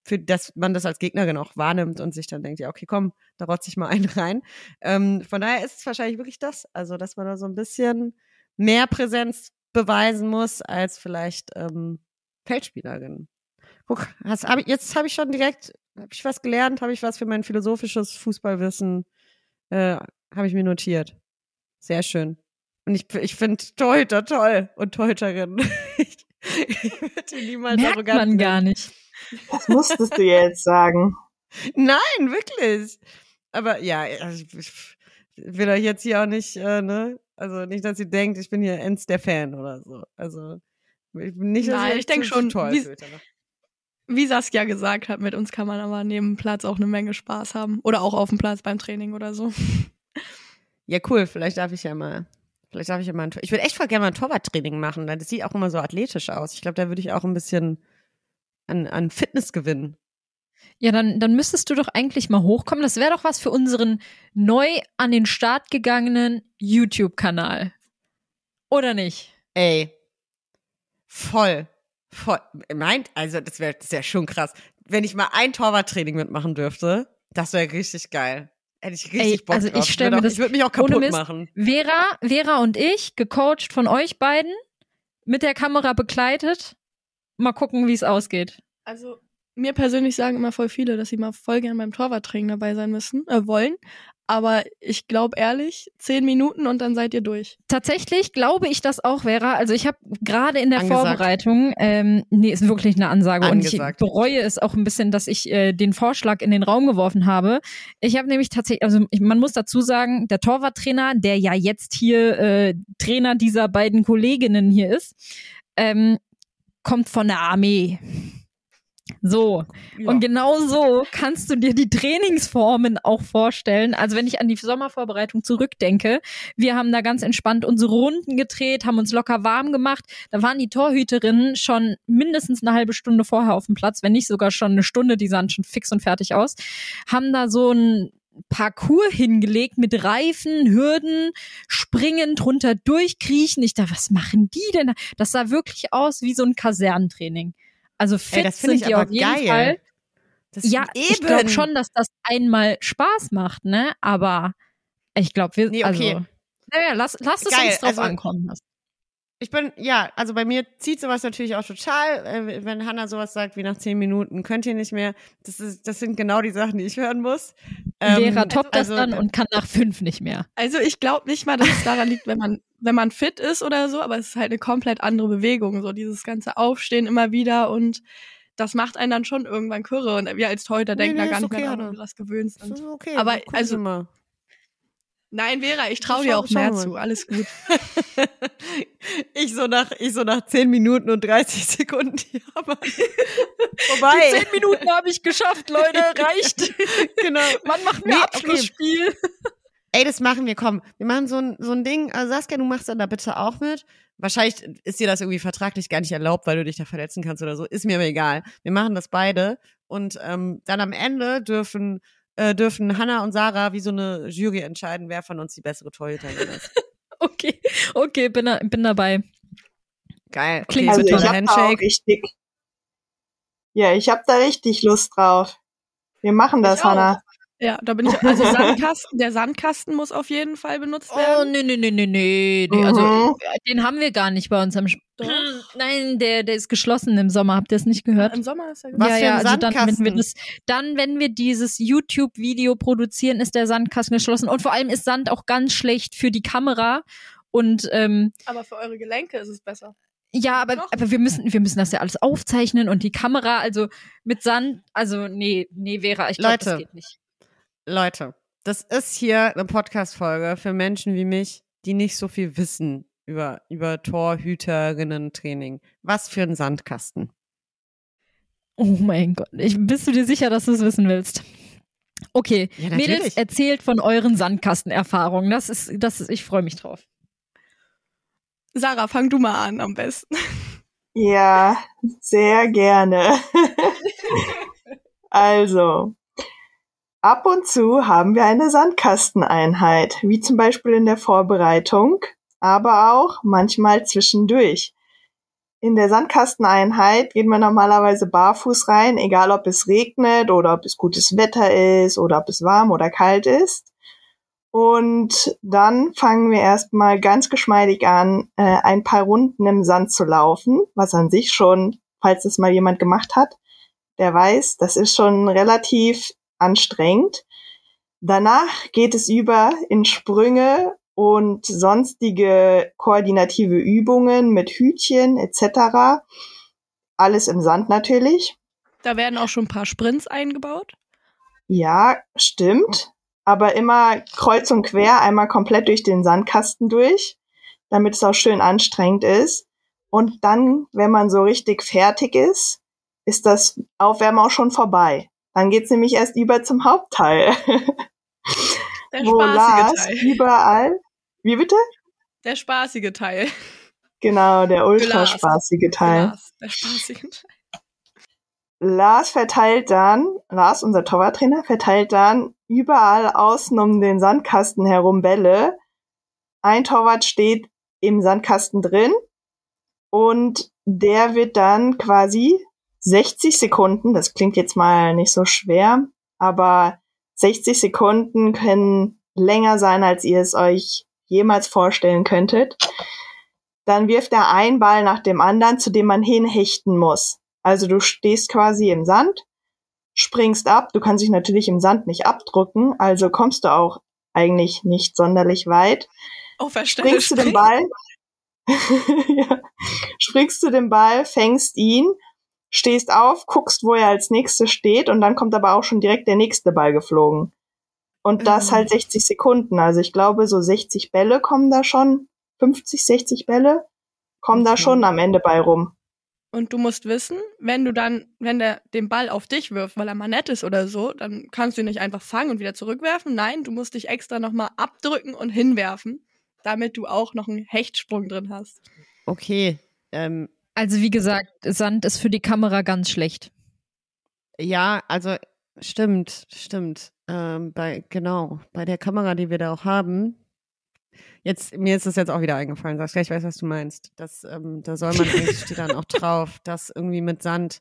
C: für dass man das als Gegnerin auch wahrnimmt und sich dann denkt, ja, okay, komm, da rotze ich mal einen rein. Ähm, von daher ist es wahrscheinlich wirklich das, also dass man da so ein bisschen mehr Präsenz beweisen muss als vielleicht ähm, Feldspielerin. Guck, hast, hab ich, jetzt habe ich schon direkt, habe ich was gelernt, habe ich was für mein philosophisches Fußballwissen, äh, habe ich mir notiert. Sehr schön. Und ich, ich finde Torhüter toll und Torhüterin. ich ich würde niemals
D: Merkt
C: arrogant
D: man
C: nennen.
D: gar nicht.
F: Das musstest du jetzt sagen.
C: Nein, wirklich. Aber ja, also ich ich will euch jetzt hier auch nicht, äh, ne? Also nicht, dass ihr denkt, ich bin hier ends der Fan oder so. Also ich bin nicht, dass
E: Nein,
C: ihr
E: ich denk
C: zu-
E: schon,
C: toll
E: wie- Wie Saskia gesagt hat, mit uns kann man aber neben dem Platz auch eine Menge Spaß haben. Oder auch auf dem Platz beim Training oder so.
C: Ja, cool. Vielleicht darf ich ja mal. Vielleicht darf ich ja mal ein Tor. Ich würde echt voll gerne mal ein Torwarttraining machen. Das sieht auch immer so athletisch aus. Ich glaube, da würde ich auch ein bisschen an, an Fitness gewinnen.
D: Ja, dann, dann müsstest du doch eigentlich mal hochkommen. Das wäre doch was für unseren neu an den Start gegangenen YouTube-Kanal. Oder nicht?
C: Ey. Voll. Voll. Meint, also das wäre das wär schon krass. Wenn ich mal ein Torwarttraining mitmachen dürfte, das wäre richtig geil. Hätte ich richtig
D: Ey,
C: Bock
D: also
C: drauf.
D: ich stell
C: würd auch- ich würde mich auch kaputt
D: Mist-
C: machen.
D: Vera, Vera und ich, gecoacht von euch beiden, mit der Kamera begleitet. Mal gucken, wie es ausgeht.
E: Also, mir persönlich sagen immer voll viele, dass sie mal voll gern beim Torwarttraining dabei sein müssen, äh, wollen. Aber ich glaube ehrlich, zehn Minuten und dann seid ihr durch.
D: Tatsächlich glaube ich das auch, Vera. Also ich habe gerade in der
C: Angesagt.
D: Vorbereitung, ähm, nee, ist wirklich eine Ansage
C: Angesagt.
D: und ich bereue es auch ein bisschen, dass ich äh, den Vorschlag in den Raum geworfen habe. Ich habe nämlich tatsächlich, also ich, man muss dazu sagen, der Torwarttrainer, der ja jetzt hier äh, Trainer dieser beiden Kolleginnen hier ist, ähm, kommt von der Armee. So.
C: Ja.
D: Und genau so kannst du dir die Trainingsformen auch vorstellen. Also wenn ich an die Sommervorbereitung zurückdenke, wir haben da ganz entspannt unsere Runden gedreht, haben uns locker warm gemacht. Da waren die Torhüterinnen schon mindestens eine halbe Stunde vorher auf dem Platz, wenn nicht sogar schon eine Stunde, die sahen schon fix und fertig aus. Haben da so ein Parcours hingelegt mit Reifen, Hürden, springen, drunter durchkriechen. Ich dachte, was machen die denn? da? Das sah wirklich aus wie so ein Kasernentraining. Also fit
C: Ey,
D: sind
C: ich
D: die auf jeden
C: geil.
D: Fall.
C: Das
D: Ja,
C: eben.
D: ich glaube schon, dass das einmal Spaß macht, ne? Aber ich glaube, wir,
C: Nee, okay.
D: also, naja, lass, lass es uns drauf
C: also-
D: ankommen. lassen.
C: Ich bin, ja, also bei mir zieht sowas natürlich auch total. Äh, wenn Hannah sowas sagt wie nach zehn Minuten, könnt ihr nicht mehr. Das, ist, das sind genau die Sachen, die ich hören muss. Ähm,
D: Vera toppt das
C: also,
D: dann und kann nach fünf nicht mehr.
E: Also ich glaube nicht mal, dass es daran liegt, wenn man, wenn man fit ist oder so, aber es ist halt eine komplett andere Bewegung. So dieses ganze Aufstehen immer wieder und das macht einen dann schon irgendwann kürre. Und wir als Torhüter
C: Nee,
E: denken
C: nee,
E: da gar nicht
C: okay,
E: mehr ob wir das gewöhnt
C: Das
E: sind.
C: ist okay.
E: Aber, also-
C: mal.
E: Nein, Vera, ich traue dir auch mehr
C: mal.
E: zu. Alles gut.
C: ich so nach, ich so nach 10 Minuten und 30 Sekunden. Ja, Mann. Vorbei.
D: Die zehn Minuten habe ich geschafft, Leute, reicht.
C: genau.
D: Wann machen wir
C: Nee, okay.
D: Abschlussspiel?
C: Ey, das machen wir, komm. Wir machen so ein, so ein Ding. Also Saskia, du machst dann da bitte auch mit. Wahrscheinlich ist dir das irgendwie vertraglich gar nicht erlaubt, weil du dich da verletzen kannst oder so. Ist mir aber egal. Wir machen das beide. Und ähm, dann am Ende dürfen, äh, dürfen Hannah und Sarah wie so eine Jury entscheiden, wer von uns die bessere Torhüterin ist.
D: Okay, okay, bin, da- bin dabei.
C: Geil. Okay,
D: Klingt
F: Also
C: so
F: ich
C: toller
F: habe da auch
C: Handshake.
F: richtig. Ja, ich habe da richtig Lust drauf. Wir machen das. Hannah.
E: Ja, da bin ich. Also Sandkasten, der Sandkasten muss auf jeden Fall benutzt
D: Oh,
E: werden.
D: nee, nee, nee, nee, nee. nee. Also,
F: Mhm.
D: äh, den haben wir gar nicht bei uns am Sch
E: Doch.
D: Nein, der, der ist geschlossen im Sommer. Habt ihr es nicht gehört?
E: Im Sommer ist er
C: Was
D: ja,
C: für
D: ja,
C: ein
D: also dann, wenn wir
C: Sandkasten?
D: das, dann, wenn wir dieses YouTube-Video produzieren, ist der Sandkasten geschlossen. Und vor allem ist Sand auch ganz schlecht für die Kamera. Und ähm,
E: Aber für eure Gelenke ist es besser.
D: ja, aber,
E: Doch.
D: aber wir müssen, wir müssen das ja alles aufzeichnen und die Kamera, also mit Sand, also nee, nee, Vera, ich glaube, das
C: Leute.
D: geht nicht.
C: Leute, das ist hier eine Podcast-Folge für Menschen wie mich, die nicht so viel wissen über, über Torhüterinnen-Training. Was für ein Sandkasten.
D: Oh mein Gott, ich, bist du dir sicher, dass du es wissen willst? Okay,
C: Ja,
D: Mädels,
C: natürlich.
D: erzählt von euren Sandkastenerfahrungen. Das ist, das ist, ich freue mich drauf.
E: Sarah, fang du mal an am besten.
F: Ja, sehr gerne. also, ab und zu haben wir eine Sandkasteneinheit, wie zum Beispiel in der Vorbereitung, aber auch manchmal zwischendurch. In der Sandkasteneinheit geht man normalerweise barfuß rein, egal ob es regnet oder ob es gutes Wetter ist oder ob es warm oder kalt ist. Und dann fangen wir erstmal ganz geschmeidig an, äh, ein paar Runden im Sand zu laufen, was an sich schon, falls es mal jemand gemacht hat, der weiß, das ist schon relativ anstrengend. Danach geht es über in Sprünge und sonstige koordinative Übungen mit Hütchen etc. Alles im Sand natürlich.
E: Da werden auch schon ein paar Sprints eingebaut.
F: Ja, stimmt. Aber immer kreuz und quer, einmal komplett durch den Sandkasten durch, damit es auch schön anstrengend ist. Und dann, wenn man so richtig fertig ist, ist das Aufwärmen auch schon vorbei. Dann geht's nämlich erst über zum Hauptteil.
E: Der
F: wo Lars
E: Teil.
F: überall. Wie bitte?
E: Der spaßige Teil.
F: Genau, der ultra spaßige Teil.
E: Lars, Der spaßige Teil.
F: Lars verteilt dann, Lars, unser Torwarttrainer, verteilt dann überall außen um den Sandkasten herum Bälle. Ein Torwart steht im Sandkasten drin und der wird dann quasi 60 Sekunden, das klingt jetzt mal nicht so schwer, aber 60 Sekunden können länger sein, als ihr es euch jemals vorstellen könntet. Dann wirft er einen Ball nach dem anderen, zu dem man hinhechten muss. Also du stehst quasi im Sand, springst ab, du kannst dich natürlich im Sand nicht abdrücken, also kommst du auch eigentlich nicht sonderlich weit.
E: Auf der Stelle
F: Springst du den. Ball, ja. springst du den Ball, fängst ihn, stehst auf, guckst, wo er als nächstes steht und dann kommt aber auch schon direkt der nächste Ball geflogen. Und das
E: Mhm.
F: halt 60 Sekunden. Also ich glaube, so 60 Bälle kommen da schon, 50, 60 Bälle kommen da
C: Okay.
F: schon am Ende bei rum.
E: Und du musst wissen, wenn du dann, wenn der den Ball auf dich wirft, weil er mal nett ist oder so, dann kannst du ihn nicht einfach fangen und wieder zurückwerfen. Nein, du musst dich extra nochmal abdrücken und hinwerfen, damit du auch noch einen Hechtsprung drin hast.
C: Okay. Ähm,
D: Also wie gesagt, Sand ist für die Kamera ganz schlecht.
C: ja, also stimmt, stimmt. Ähm, bei, genau, bei der Kamera, die wir da auch haben. Jetzt, mir ist das jetzt auch wieder eingefallen, sagst gleich, ich weiß, was du meinst. Das, ähm, da soll man eigentlich, steht dann auch drauf, dass irgendwie mit Sand.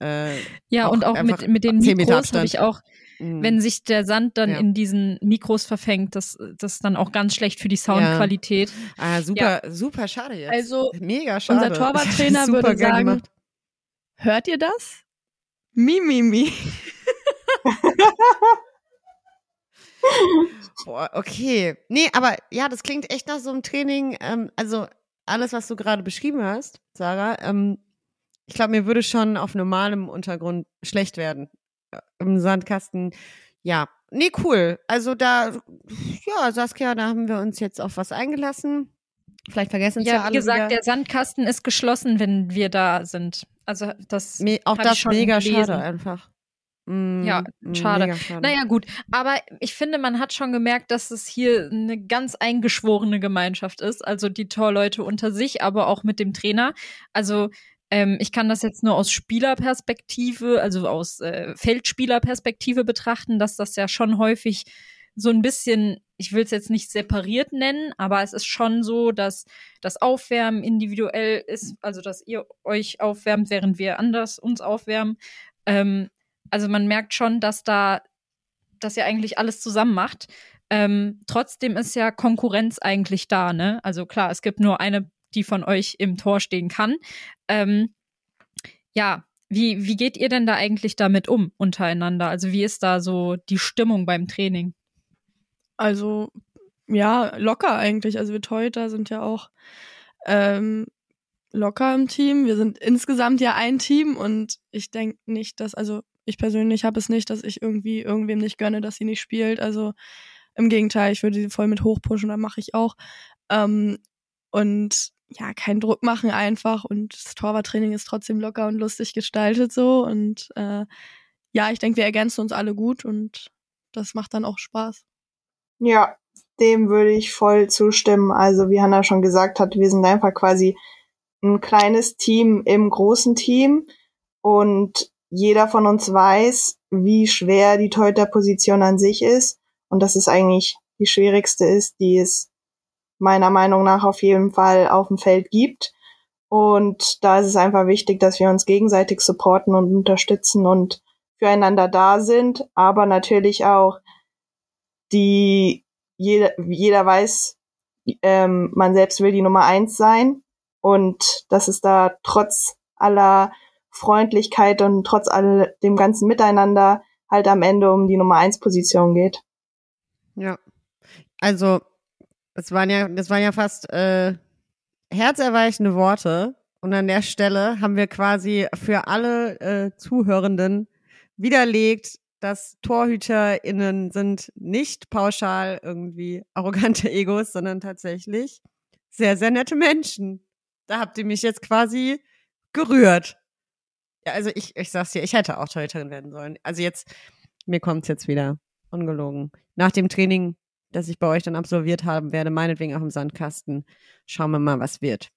C: Äh,
D: Ja,
C: Auch
D: und auch mit, mit den
C: 10 Meter
D: Mikros habe ich auch,
C: mh,
D: wenn sich der Sand dann
C: Ja.
D: in diesen Mikros verfängt, das, das ist dann auch ganz schlecht für die Soundqualität.
C: ah, super, super schade jetzt.
E: Also,
C: mega schade.
E: Unser Torwarttrainer würde sagen,
C: gemacht.
E: hört ihr das? Mi, mi, mi.
C: Boah, okay. Nee, aber ja, das klingt echt nach so einem Training. Ähm, also alles, was du gerade beschrieben hast, Sarah, ähm, ich glaube, mir würde schon auf normalem Untergrund schlecht werden. Äh, Im Sandkasten, ja. Nee, cool. Also da, ja, Saskia, da haben wir uns jetzt auf was eingelassen. Vielleicht vergessen es ja,
D: Ja,
C: alle
D: wie gesagt,
C: wieder.
D: der Sandkasten ist geschlossen, wenn wir da sind. Also das
C: Me auch das mega
D: gelesen.
C: schade einfach. Mm,
D: Ja,
C: mm,
D: schade.
C: Mega schade.
D: Naja, gut. Aber ich finde, man hat schon gemerkt, dass es hier eine ganz eingeschworene Gemeinschaft ist. Also die Torleute unter sich, aber auch mit dem Trainer. Also ähm, ich kann das jetzt nur aus Spielerperspektive, also aus äh, Feldspielerperspektive betrachten, dass das ja schon häufig so ein bisschen, ich will es jetzt nicht separiert nennen, aber es ist schon so, dass das Aufwärmen individuell ist, also dass ihr euch aufwärmt, während wir anders uns aufwärmen. Ähm, also man merkt schon, dass da, dass ihr eigentlich alles zusammen macht. Ähm, trotzdem ist ja Konkurrenz eigentlich da, ne? Also klar, es gibt nur eine, die von euch im Tor stehen kann. Ähm, ja, wie, wie geht ihr denn da eigentlich damit um untereinander? Also wie ist da so die Stimmung beim Training?
E: Also, ja, locker eigentlich. Also wir Torhüter sind ja auch ähm, locker im Team. Wir sind insgesamt ja ein Team und ich denke nicht, dass, also ich persönlich habe es nicht, dass ich irgendwie irgendwem nicht gönne, dass sie nicht spielt. Also im Gegenteil, ich würde sie voll mit hochpushen, dann mache ich auch. Ähm, und ja, keinen Druck machen einfach und das Torwarttraining ist trotzdem locker und lustig gestaltet so und äh, ja, ich denke, wir ergänzen uns alle gut und das macht dann auch Spaß.
F: Ja, dem würde ich voll zustimmen. Also wie Hanna schon gesagt hat, wir sind einfach quasi ein kleines Team im großen Team und jeder von uns weiß, wie schwer die Torhüterposition an sich ist und dass es eigentlich die schwierigste ist, die es meiner Meinung nach auf jeden Fall auf dem Feld gibt. Und da ist es einfach wichtig, dass wir uns gegenseitig supporten und unterstützen und füreinander da sind, aber natürlich auch die jeder, jeder weiß, ähm, man selbst will die Nummer eins sein und dass es da trotz aller Freundlichkeit und trotz all dem ganzen Miteinander halt am Ende um die Nummer eins Position geht.
C: Ja. Also, das waren ja, das waren ja fast äh, herzerweichende Worte. Und an der Stelle haben wir quasi für alle äh, Zuhörenden widerlegt, dass TorhüterInnen sind nicht pauschal irgendwie arrogante Egos, sondern tatsächlich sehr, sehr nette Menschen. Da habt ihr mich jetzt quasi gerührt. Ja, also ich, ich sag's dir, ich hätte auch Torhüterin werden sollen. Also jetzt, mir kommt's jetzt wieder. Ungelogen. Nach dem Training, das ich bei euch dann absolviert haben werde, meinetwegen auch im Sandkasten, schauen wir mal, was wird.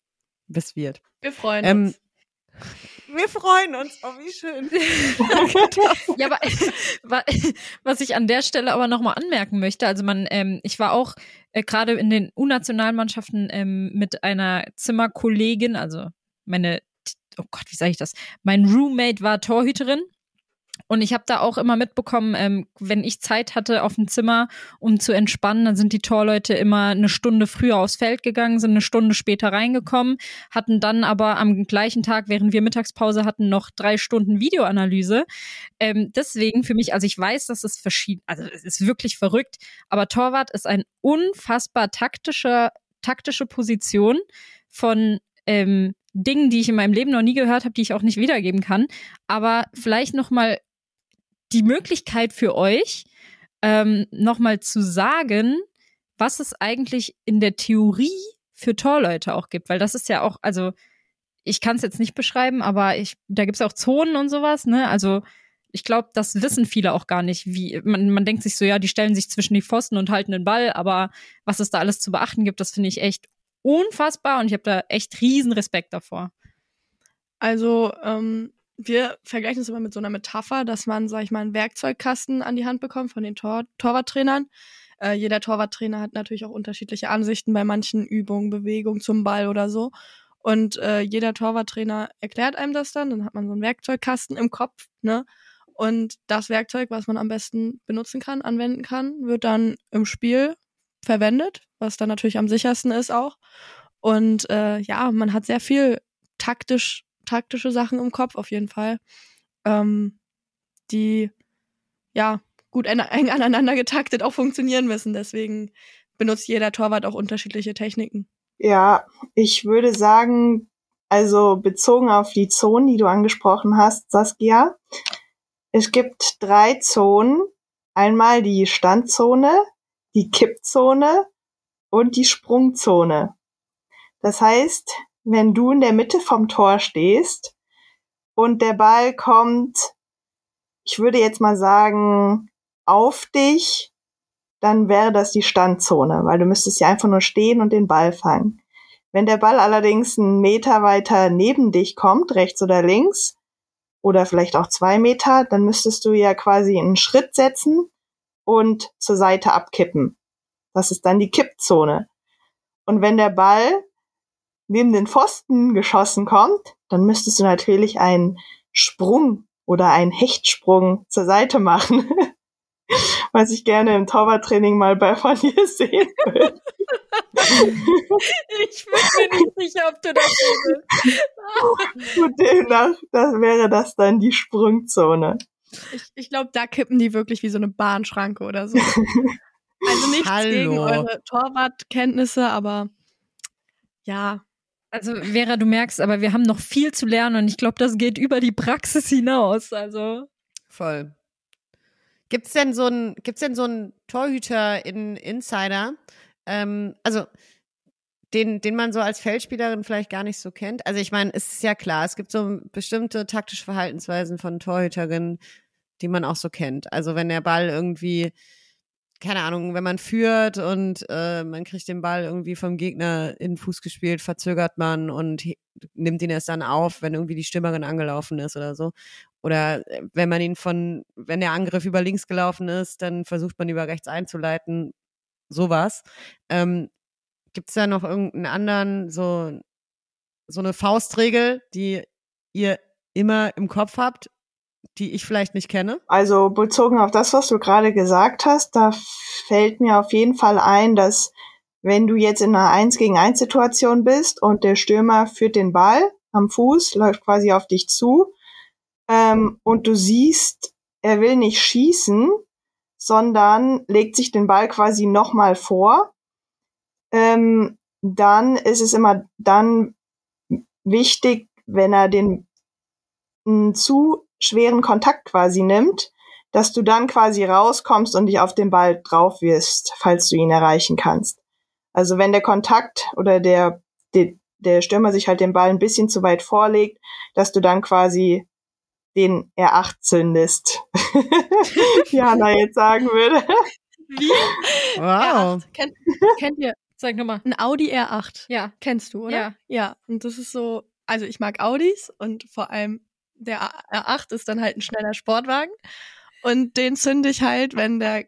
C: Was wird.
E: Wir freuen
C: Ähm,
E: uns.
C: wir freuen uns. Oh, wie schön.
D: Ja, aber wa- was ich an der Stelle aber nochmal anmerken möchte, also man, ähm, ich war auch äh, gerade in den U-Nationalmannschaften ähm, mit einer Zimmerkollegin, also meine, oh Gott, wie sage ich das? Mein Roommate war Torhüterin. Und ich habe da auch immer mitbekommen, ähm, wenn ich Zeit hatte auf dem Zimmer, um zu entspannen, dann sind die Torleute immer eine Stunde früher aufs Feld gegangen, sind eine Stunde später reingekommen, hatten dann aber am gleichen Tag, während wir Mittagspause hatten, noch drei Stunden Videoanalyse. Ähm, deswegen für mich, also ich weiß, dass es verschieden, also es ist wirklich verrückt, aber Torwart ist ein unfassbar taktischer, taktische Position von ähm, Dingen, die ich in meinem Leben noch nie gehört habe, die ich auch nicht wiedergeben kann. Aber vielleicht noch mal die Möglichkeit für euch, ähm, noch mal zu sagen, was es eigentlich in der Theorie für Torleute auch gibt, weil das ist ja auch, also ich kann es jetzt nicht beschreiben, aber ich, da gibt es auch Zonen und sowas, ne? Also ich glaube, das wissen viele auch gar nicht, wie man, man denkt sich so, ja, die stellen sich zwischen die Pfosten und halten den Ball, aber was es da alles zu beachten gibt, das finde ich echt unfassbar und ich habe da echt riesen Respekt davor.
E: Also, ähm, wir vergleichen es immer mit so einer Metapher, dass man, sag ich mal, einen Werkzeugkasten an die Hand bekommt von den Tor Torwarttrainern. Äh, jeder Torwarttrainer hat natürlich auch unterschiedliche Ansichten bei manchen Übungen, Bewegungen zum Ball oder so. Und äh, jeder Torwarttrainer erklärt einem das dann. Dann hat man so einen Werkzeugkasten im Kopf, ne? Und das Werkzeug, was man am besten benutzen kann, anwenden kann, wird dann im Spiel verwendet, was dann natürlich am sichersten ist auch. Und äh, ja, man hat sehr viel taktisch, taktische Sachen im Kopf auf jeden Fall, ähm, die ja gut en- eng aneinander getaktet auch funktionieren müssen. Deswegen benutzt jeder Torwart auch unterschiedliche Techniken.
F: Ja, ich würde sagen, also bezogen auf die Zonen, die du angesprochen hast, Saskia, es gibt drei Zonen. Einmal die Standzone, die Kippzone und die Sprungzone. Das heißt, wenn du in der Mitte vom Tor stehst und der Ball kommt, ich würde jetzt mal sagen, auf dich, dann wäre das die Standzone, weil du müsstest ja einfach nur stehen und den Ball fangen. Wenn der Ball allerdings einen Meter weiter neben dich kommt, rechts oder links, oder vielleicht auch zwei Meter, dann müsstest du ja quasi einen Schritt setzen und zur Seite abkippen. Das ist dann die Kippzone. Und wenn der Ball neben den Pfosten geschossen kommt, dann müsstest du natürlich einen Sprung oder einen Hechtsprung zur Seite machen. Was ich gerne im Torwarttraining mal bei von dir sehen würde.
D: Ich bin mir nicht sicher, ob du das willst.
F: Demnach, das wäre das dann die Sprungzone.
E: Ich, ich glaube, da kippen die wirklich wie so eine Bahnschranke oder so. Also nichts
C: Hallo.
E: gegen eure Torwartkenntnisse, aber ja,
D: Also, Vera, du merkst, aber wir haben noch viel zu lernen und ich glaube, das geht über die Praxis hinaus. Also.
C: Voll. Gibt's denn so ein, gibt's denn so einen Torhüter in Insider? Ähm, also den, den man so als Feldspielerin vielleicht gar nicht so kennt. Also ich meine, es ist ja klar, es gibt so bestimmte taktische Verhaltensweisen von Torhüterinnen, die man auch so kennt. Also wenn der Ball irgendwie keine Ahnung, wenn man führt und äh, man kriegt den Ball irgendwie vom Gegner in den Fuß gespielt, verzögert man und nimmt ihn erst dann auf, wenn irgendwie die Stürmerin angelaufen ist oder so. Oder äh, wenn man ihn von, wenn der Angriff über links gelaufen ist, dann versucht man über rechts einzuleiten. Sowas. Ähm, Gibt es da noch irgendeinen anderen, so, so eine Faustregel, die ihr immer im Kopf habt, die ich vielleicht nicht kenne?
F: Also bezogen auf das, was du gerade gesagt hast, da fällt mir auf jeden Fall ein, dass wenn du jetzt in einer 1 gegen 1 Situation bist und der Stürmer führt den Ball am Fuß, läuft quasi auf dich zu ähm, und du siehst, er will nicht schießen, sondern legt sich den Ball quasi nochmal vor, ähm, dann ist es immer dann wichtig, wenn er den zu schweren Kontakt quasi nimmt, dass du dann quasi rauskommst und dich auf den Ball drauf wirst, falls du ihn erreichen kannst. Also wenn der Kontakt oder der, der, der Stürmer sich halt den Ball ein bisschen zu weit vorlegt, dass du dann quasi den R8 zündest. Wie Hanna jetzt sagen würde.
E: Wie?
C: Wow.
E: R8. Kennt, kennt ihr
D: Sag nochmal.
E: ein Audi R8?
D: Ja.
E: Kennst du, oder?
D: Ja.
E: Ja, und das ist so, also ich mag Audis und vor allem der A- R8 ist dann halt ein schneller Sportwagen. Und den zünde ich halt, wenn der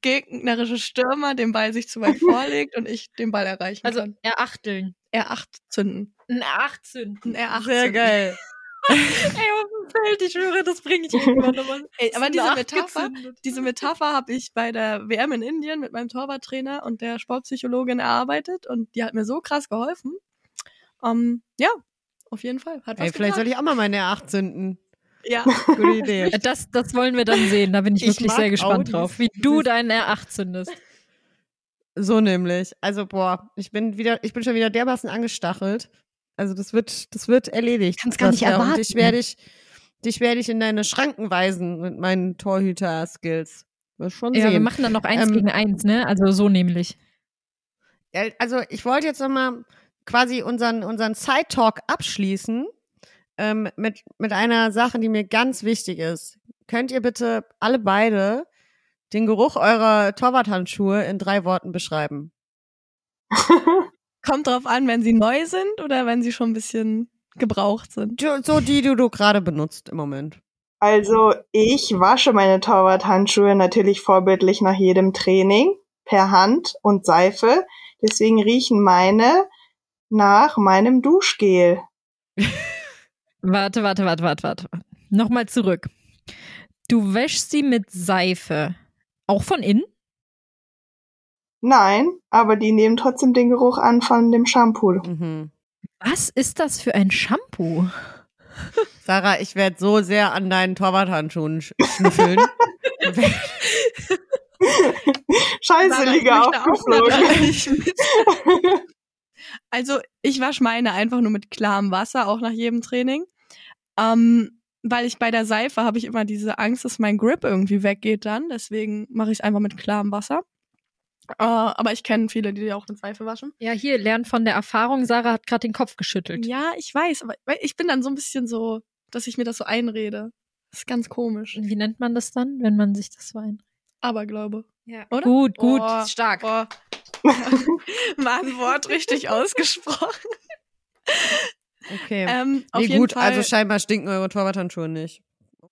E: gegnerische Stürmer den Ball sich zu weit vorlegt und ich den Ball erreichen
D: Also
E: kann.
D: erachteln.
E: R8 zünden.
D: Ein R18.
E: Ein R8
C: Sehr
E: zünden.
C: geil.
D: Ey, auf dem Feld, ich schwöre, das bringe ich irgendwann nochmal.
E: Ey, aber diese Metapher,
D: gezündet.
E: diese Metapher habe ich bei der WM in Indien mit meinem Torwarttrainer und der Sportpsychologin erarbeitet und die hat mir so krass geholfen. Ähm, ja, auf jeden Fall. Hat was
C: Ey, vielleicht soll ich auch mal meine R8 zünden.
E: Ja,
C: Gute Idee.
D: Das, das wollen wir dann sehen. Da bin ich,
C: Ich
D: wirklich sehr gespannt
C: Audis.
D: drauf, wie du deinen R8 zündest.
C: So nämlich. Also, boah, ich bin wieder, ich bin schon wieder dermaßen angestachelt. Also, das wird, das wird erledigt.
D: Kann's gar nicht
C: Saskia. Und
D: erwarten.
C: dich werde ich, dich werde ich in deine Schranken weisen mit meinen Torhüter-Skills. Wirst schon
D: Ja, wir machen dann noch eins
C: Ähm,
D: gegen eins, ne? Also so nämlich.
C: Also, ich wollte jetzt nochmal quasi unseren, unseren Side-Talk abschließen ähm, mit, mit einer Sache, die mir ganz wichtig ist. Könnt ihr bitte alle beide den Geruch eurer Torwarthandschuhe in drei Worten beschreiben?
E: kommt drauf an, wenn sie neu sind oder wenn sie schon ein bisschen gebraucht sind.
C: So die, die du gerade benutzt im Moment.
F: Also ich wasche meine Torwarthandschuhe natürlich vorbildlich nach jedem Training per Hand und Seife. Deswegen riechen meine nach meinem Duschgel.
D: Warte, warte, warte, warte, warte. Nochmal zurück. Du wäschst sie mit Seife. Auch von innen?
F: Nein, aber die nehmen trotzdem den Geruch an von dem Shampoo.
C: Mhm.
D: Was ist das für ein Shampoo?
C: Sarah, ich werde so sehr an deinen Torwarthandschuhen sch schnüffeln.
F: Scheiße,
E: Sarah, ich
F: Liga aufgeflogen.
E: Also ich wasche meine einfach nur mit klarem Wasser, auch nach jedem Training. Ähm, weil ich bei der Seife habe ich immer diese Angst, dass mein Grip irgendwie weggeht dann. Deswegen mache ich es einfach mit klarem Wasser. Äh, aber ich kenne viele, die auch mit Seife waschen.
D: Ja, hier, lernen von der Erfahrung. Sarah hat gerade den Kopf geschüttelt.
E: Ja, ich weiß, aber ich bin dann so ein bisschen so, dass ich mir das so einrede. Das ist ganz komisch.
D: Wie nennt man das dann, wenn man sich das so ein...
E: Aberglaube.
D: Ja.
E: Oder?
D: Gut, gut,
E: Boah,
D: stark.
E: Boah. Mal ein Wort richtig ausgesprochen.
C: Okay.
E: Ähm, auf
C: nee,
E: jeden
C: gut,
E: Fall.
C: also scheinbar stinken eure Torwarthandschuhe nicht.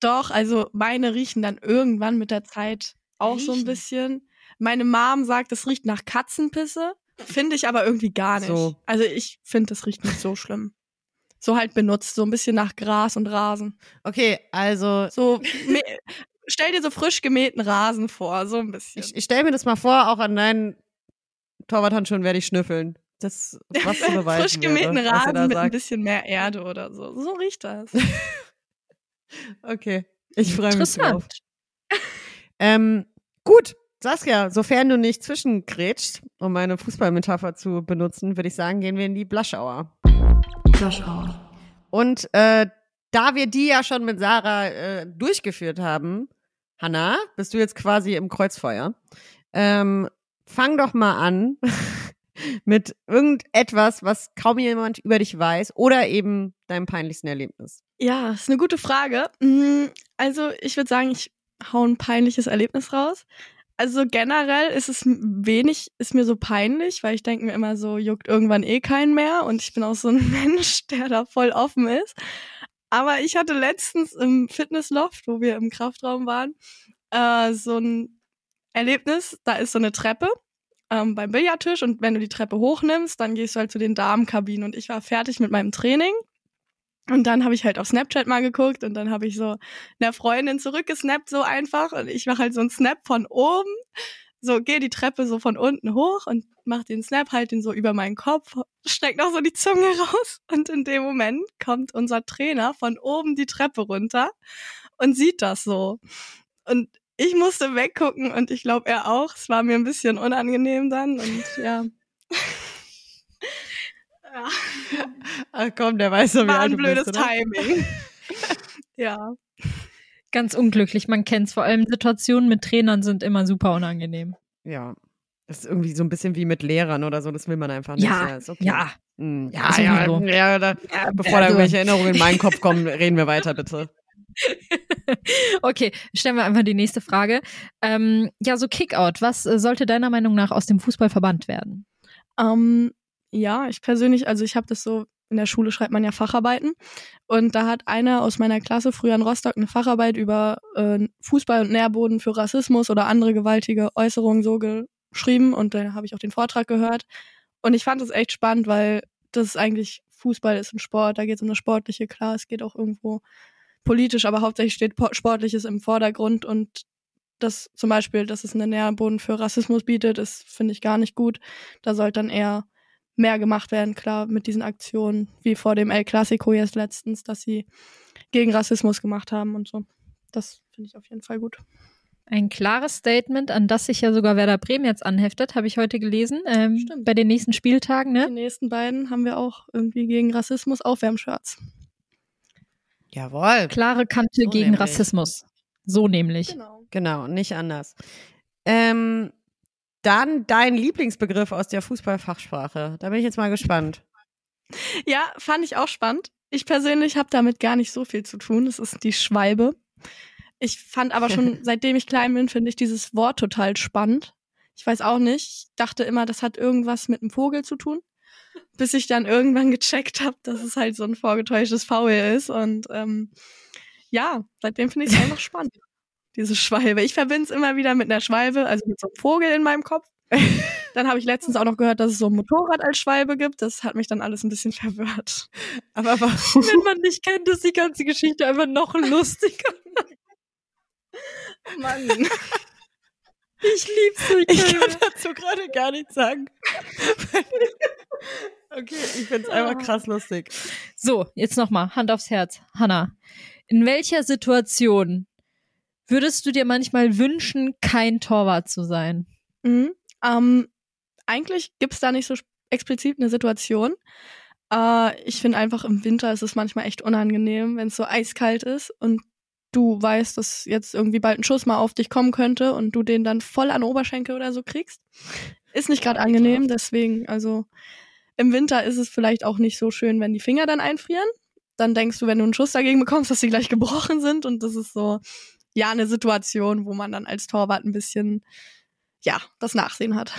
E: Doch, also meine riechen dann irgendwann mit der Zeit auch so ein
D: Riechen?
E: bisschen. Meine Mom sagt, es riecht nach Katzenpisse. Finde ich aber irgendwie gar nicht.
C: So.
E: Also ich finde, das riecht nicht so schlimm. So halt benutzt, so ein bisschen nach Gras und Rasen.
C: Okay, also
E: So, stell dir so frisch gemähten Rasen vor, so ein bisschen.
C: ich, ich stelle mir das mal vor, auch an deinen Torwarthandschuhen werde ich schnüffeln. Das, was zu beweisen
E: frisch gemähten
C: wäre,
E: Rasen mit ein
C: sagt.
E: bisschen mehr Erde oder so. So riecht das.
C: Okay, ich freue mich drauf. Ähm, gut, Saskia, sofern du nicht zwischengrätscht, um meine Fußballmetapher zu benutzen, würde ich sagen, gehen wir in die Blaschauer.
B: Blaschauer.
C: Und äh, da wir die ja schon mit Sarah äh, durchgeführt haben, Hanna, bist du jetzt quasi im Kreuzfeuer. Ähm, fang doch mal an mit irgendetwas, was kaum jemand über dich weiß oder eben deinem peinlichsten Erlebnis.
E: Ja, ist eine gute Frage. Mm, Also, ich würde sagen, ich hau ein peinliches Erlebnis raus. Also generell ist es wenig, ist mir so peinlich, weil ich denke mir immer so, juckt irgendwann eh keinen mehr und ich bin auch so ein Mensch, der da voll offen ist. Aber ich hatte letztens im Fitnessloft, wo wir im Kraftraum waren, äh, so ein Erlebnis, da ist so eine Treppe ähm, beim Billardtisch. Und wenn du die Treppe hochnimmst, dann gehst du halt zu den Damenkabinen und ich war fertig mit meinem Training. Und dann habe ich halt auf Snapchat mal geguckt. Und dann habe ich so einer Freundin zurückgesnappt so einfach. Und ich mache halt so einen Snap von oben, so gehe die Treppe so von unten hoch und mach den Snap halt den so über meinen Kopf, steck noch so die Zunge raus und in dem Moment kommt unser Trainer von oben die Treppe runter und sieht das so und ich musste weggucken und ich glaube er auch. Es war mir ein bisschen unangenehm dann und ja. ja.
C: Ach komm, der weiß doch, wie
E: War ein blödes
C: bist?
E: Timing. ja.
D: Ganz unglücklich, man kennt's. Vor allem Situationen mit Trainern sind immer super unangenehm.
C: Ja. Das ist irgendwie so ein bisschen wie mit Lehrern oder so, das will man einfach nicht.
D: Ja,
C: ist okay.
D: ja.
C: Hm, ja, ja,
D: sowieso.
C: ja, da, bevor da
D: also-
C: irgendwelche Erinnerungen in meinen Kopf kommen, reden wir weiter, bitte.
D: okay, stellen wir einfach die nächste Frage. Ähm, ja, so Kickout, was äh, sollte deiner Meinung nach aus dem Fußball verbannt werden?
E: Ähm, ja, ich persönlich, also ich habe das so, in der Schule schreibt man ja Facharbeiten. Und da hat einer aus meiner Klasse früher in Rostock eine Facharbeit über äh, Fußball und Nährboden für Rassismus oder andere gewaltige Äußerungen so geschrieben. Und da habe ich auch den Vortrag gehört. Und ich fand das echt spannend, weil das ist eigentlich, Fußball ist ein Sport, da geht es um das Sportliche, klar, es geht auch irgendwo politisch, aber hauptsächlich steht Po- Sportliches im Vordergrund und das zum Beispiel, dass es einen Nährboden für Rassismus bietet, ist, finde ich, gar nicht gut. Da sollte dann eher mehr gemacht werden, klar, mit diesen Aktionen, wie vor dem El Clasico jetzt letztens, dass sie gegen Rassismus gemacht haben und so. Das finde ich auf jeden Fall gut.
D: Ein klares Statement, an das sich ja sogar Werder Bremen jetzt anheftet, habe ich heute gelesen, ähm,
E: Stimmt.
D: bei den nächsten Spieltagen,
E: Die
D: ne?
E: nächsten beiden haben wir auch irgendwie gegen Rassismus Aufwärmshirts.
C: Jawohl.
D: Klare Kante
C: So
D: gegen
C: nämlich.
D: Rassismus. So nämlich.
E: Genau.
C: Genau, nicht anders. Ähm, dann dein Lieblingsbegriff aus der Fußballfachsprache. Da bin ich jetzt mal gespannt.
E: Ja, fand ich auch spannend. Ich persönlich habe damit gar nicht so viel zu tun. Das ist die Schwalbe. Ich fand aber schon, seitdem ich klein bin, finde ich dieses Wort total spannend. Ich weiß auch nicht. Ich dachte immer, das hat irgendwas mit einem Vogel zu tun. Bis ich dann irgendwann gecheckt habe, dass es halt so ein vorgetäuschtes Faul ist. Und ähm, ja, seitdem finde ich es einfach spannend. Diese Schwalbe. Ich verbinde es immer wieder mit einer Schwalbe, also mit so einem Vogel in meinem Kopf. Dann habe ich letztens auch noch gehört, dass es so ein Motorrad als Schwalbe gibt. Das hat mich dann alles ein bisschen verwirrt.
C: Aber, aber
D: Wenn man nicht kennt, ist die ganze Geschichte einfach noch lustiger.
E: Mann.
D: Ich lieb's so.
C: ich kann dazu gerade gar nichts sagen. okay, ich finde es einfach krass lustig.
D: So, jetzt nochmal, Hand aufs Herz. Hanna, in welcher Situation würdest du dir manchmal wünschen, kein Torwart zu sein?
E: Mhm. Ähm, eigentlich gibt's da nicht so explizit eine Situation. Äh, ich finde einfach im Winter ist es manchmal echt unangenehm, wenn es so eiskalt ist und du weißt, dass jetzt irgendwie bald ein Schuss mal auf dich kommen könnte und du den dann voll an Oberschenkel oder so kriegst. Ist nicht gerade angenehm, deswegen, also im Winter ist es vielleicht auch nicht so schön, wenn die Finger dann einfrieren. Dann denkst du, wenn du einen Schuss dagegen bekommst, dass sie gleich gebrochen sind und das ist so, ja, eine Situation, wo man dann als Torwart ein bisschen, ja, das Nachsehen hat.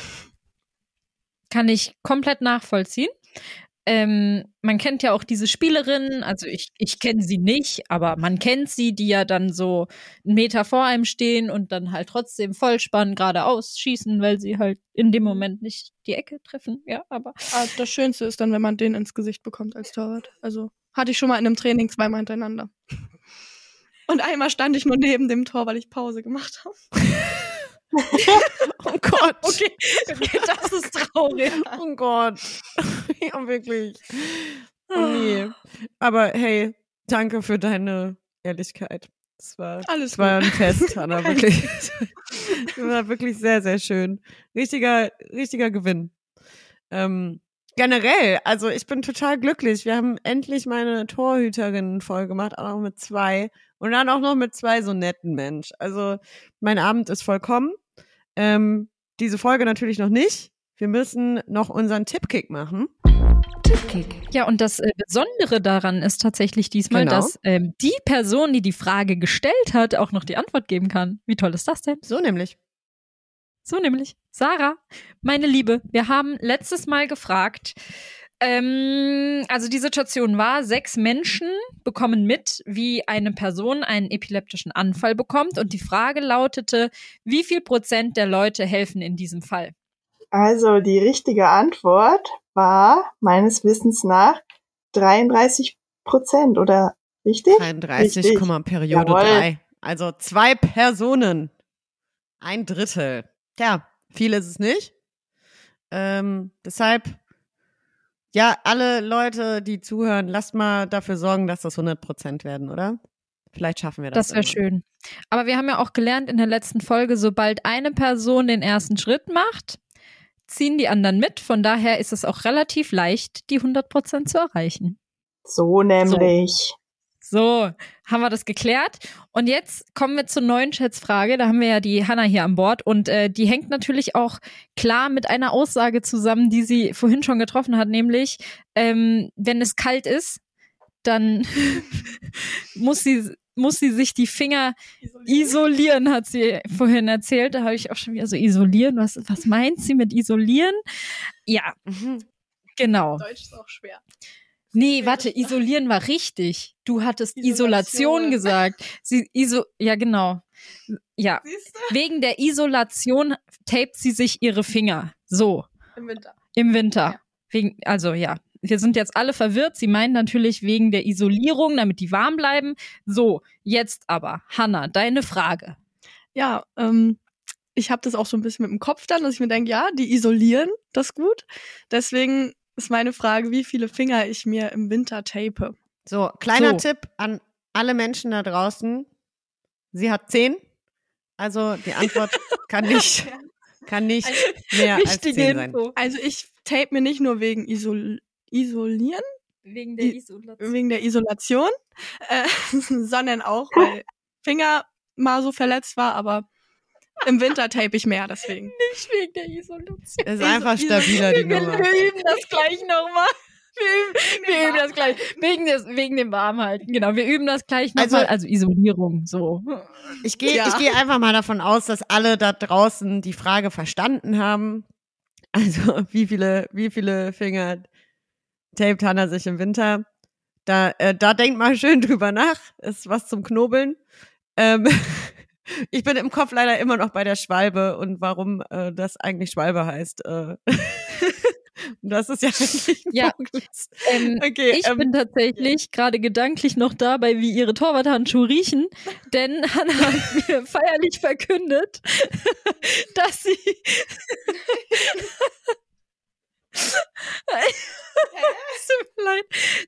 D: Kann ich komplett nachvollziehen. Ähm, man kennt ja auch diese Spielerinnen, also ich, ich kenne sie nicht, aber man kennt sie, die ja dann so einen Meter vor einem stehen und dann halt trotzdem Vollspann geradeaus schießen, weil sie halt in dem Moment nicht die Ecke treffen. Ja, aber
E: Aber das Schönste ist dann, wenn man den ins Gesicht bekommt als Torwart. Also hatte ich schon mal in einem Training zweimal hintereinander. Und einmal stand ich nur neben dem Tor, weil ich Pause gemacht habe.
C: Oh Gott.
D: okay, das ist traurig.
C: Oh Gott. ja, wirklich. Oh nee. Aber hey, danke für deine Ehrlichkeit. Das war,
E: Alles
C: war ein Fest, Hanna, wirklich. das war wirklich sehr, sehr schön. Richtiger, richtiger Gewinn. Ähm, generell, also ich bin total glücklich. Wir haben endlich meine Torhüterin voll gemacht, auch noch mit zwei. Und dann auch noch mit zwei so netten Mensch. Also mein Abend ist vollkommen. Ähm, diese Folge natürlich noch nicht. Wir müssen noch unseren Tippkick machen.
B: Tippkick.
D: Ja, und das äh, Besondere daran ist tatsächlich diesmal,
C: Genau.
D: dass ähm, die Person, die die Frage gestellt hat, auch noch die Antwort geben kann. Wie toll ist das denn?
C: So nämlich.
D: So nämlich. Sarah, meine Liebe, wir haben letztes Mal gefragt, ähm, also die Situation war, sechs Menschen bekommen mit, wie eine Person einen epileptischen Anfall bekommt. Und die Frage lautete, wie viel Prozent der Leute helfen in diesem Fall?
F: Also die richtige Antwort war meines Wissens nach 33 Prozent, oder richtig?
C: 33,
F: Richtig.
C: Komma, Periode
F: Jawohl.
C: 3. Also zwei Personen. Ein Drittel. Tja, viel ist es nicht. Ähm, deshalb, ja, alle Leute, die zuhören, lasst mal dafür sorgen, dass das 100 Prozent werden, oder? Vielleicht schaffen wir das.
D: Das wäre schön. Aber wir haben ja auch gelernt in der letzten Folge, sobald eine Person den ersten Schritt macht, ziehen die anderen mit. Von daher ist es auch relativ leicht, die 100 Prozent zu erreichen.
F: So nämlich.
D: So, haben wir das geklärt. Und jetzt kommen wir zur neuen Schätzfrage. Da haben wir ja die Hanna hier an Bord und äh, die hängt natürlich auch klar mit einer Aussage zusammen, die sie vorhin schon getroffen hat, nämlich, ähm, wenn es kalt ist, dann muss sie muss sie sich die Finger isolieren, hat sie vorhin erzählt. Da habe ich auch schon wieder so isolieren. Was, was meint sie mit isolieren? Ja,
C: Mhm.
D: genau.
E: Deutsch ist auch schwer.
D: Nee, warte, isolieren war richtig. Du hattest Isolation,
E: Isolation.
D: gesagt. Sie iso ja genau. Ja,
E: Siehst
D: wegen der Isolation tapet sie sich ihre Finger. So?
E: Im Winter.
D: im Winter.
E: Ja.
D: Wegen also ja, wir sind jetzt alle verwirrt. Sie meinen natürlich wegen der Isolierung, damit die warm bleiben. So, jetzt aber Hanna, deine Frage.
E: Ja, ähm, ich habe das auch so ein bisschen mit dem Kopf dann, dass ich mir denke, ja, die isolieren das gut. Deswegen ist meine Frage, wie viele Finger ich mir im Winter tape.
C: So, kleiner
D: So.
C: Tipp an alle Menschen da draußen. Sie hat zehn. Also die Antwort kann nicht, kann nicht mehr als zehn sein.
D: Info.
E: Also ich tape mir nicht nur wegen Isol Isolieren,
D: Wegen
E: der
D: Isolation.
E: wegen der Isolation, äh, sondern auch, weil Finger mal so verletzt war, aber im Winter tape ich mehr, deswegen.
D: Nicht wegen der Isolation.
C: Das ist einfach stabiler, die
D: Wir,
C: Nummer.
D: wir üben das gleich nochmal. Wir üben, wir üben das gleich. Wegen, des, wegen dem Warmhalten. Genau, wir üben das gleich nochmal.
C: Also-
D: Also, Isolierung, so.
C: Ich gehe
E: Ja.
C: ich gehe einfach mal davon aus, dass alle da draußen die Frage verstanden haben. Also, wie viele, wie viele Finger tapet Hannah sich im Winter? Da, äh, da denkt mal schön drüber nach. Ist was zum Knobeln. Ähm, ich bin im Kopf leider immer noch bei der Schwalbe und warum äh, das eigentlich Schwalbe heißt. Äh. Das ist ja eigentlich
D: Ja. Ähm,
C: Okay,
D: ich
C: ähm,
D: bin tatsächlich gerade gedanklich noch dabei, wie ihre Torwarthandschuhe riechen, denn Hannah hat mir feierlich verkündet, dass sie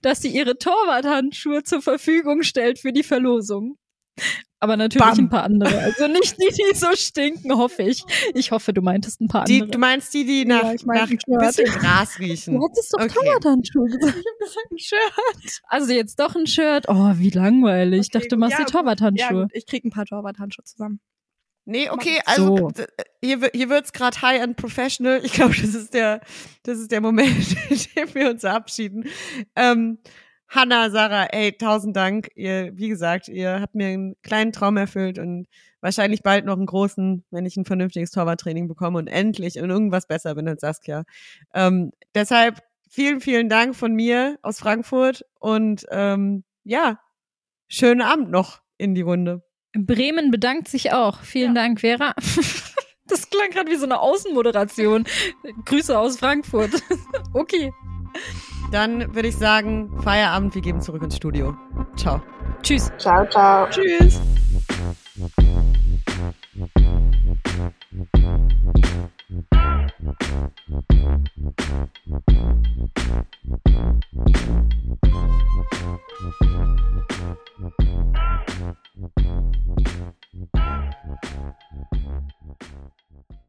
D: dass sie ihre Torwarthandschuhe zur Verfügung stellt für die Verlosung. Aber natürlich
C: Bam.
D: ein paar andere. Also nicht die, die so stinken, hoffe ich. Ich hoffe, du meintest ein paar
C: die,
D: andere.
C: du meinst die, die nach,
E: Ja, ich mein
C: nach
E: ein
C: bisschen Gras riechen.
D: Du hattest doch
C: Okay.
D: Torwarthandschuhe gesagt.
E: Ein Shirt.
D: Also jetzt doch ein Shirt. Oh, wie langweilig. Ich
E: Okay,
D: dachte, du machst
E: Ja,
D: die. Torwarthandschuhe.
E: Ja, ich krieg ein paar Torwarthandschuhe zusammen.
C: Nee, okay, also
D: so.
C: hier, hier wird's gerade high and professional. Ich glaube, das ist der, das ist der Moment, in dem wir uns verabschieden. Ähm, Hanna, Sarah, ey, tausend Dank. Ihr, wie gesagt, ihr habt mir einen kleinen Traum erfüllt und wahrscheinlich bald noch einen großen, wenn ich ein vernünftiges Torwarttraining bekomme und endlich in irgendwas besser bin als Saskia. Ähm, deshalb vielen, vielen Dank von mir aus Frankfurt und ähm, ja, schönen Abend noch in die Runde.
D: Bremen bedankt sich auch. Vielen Dank, Vera. Das klang gerade wie so eine Außenmoderation. Grüße aus Frankfurt. Okay.
C: Dann würde ich sagen, Feierabend, wir geben zurück ins Studio. Ciao.
D: Tschüss.
F: Ciao, ciao.
E: Tschüss.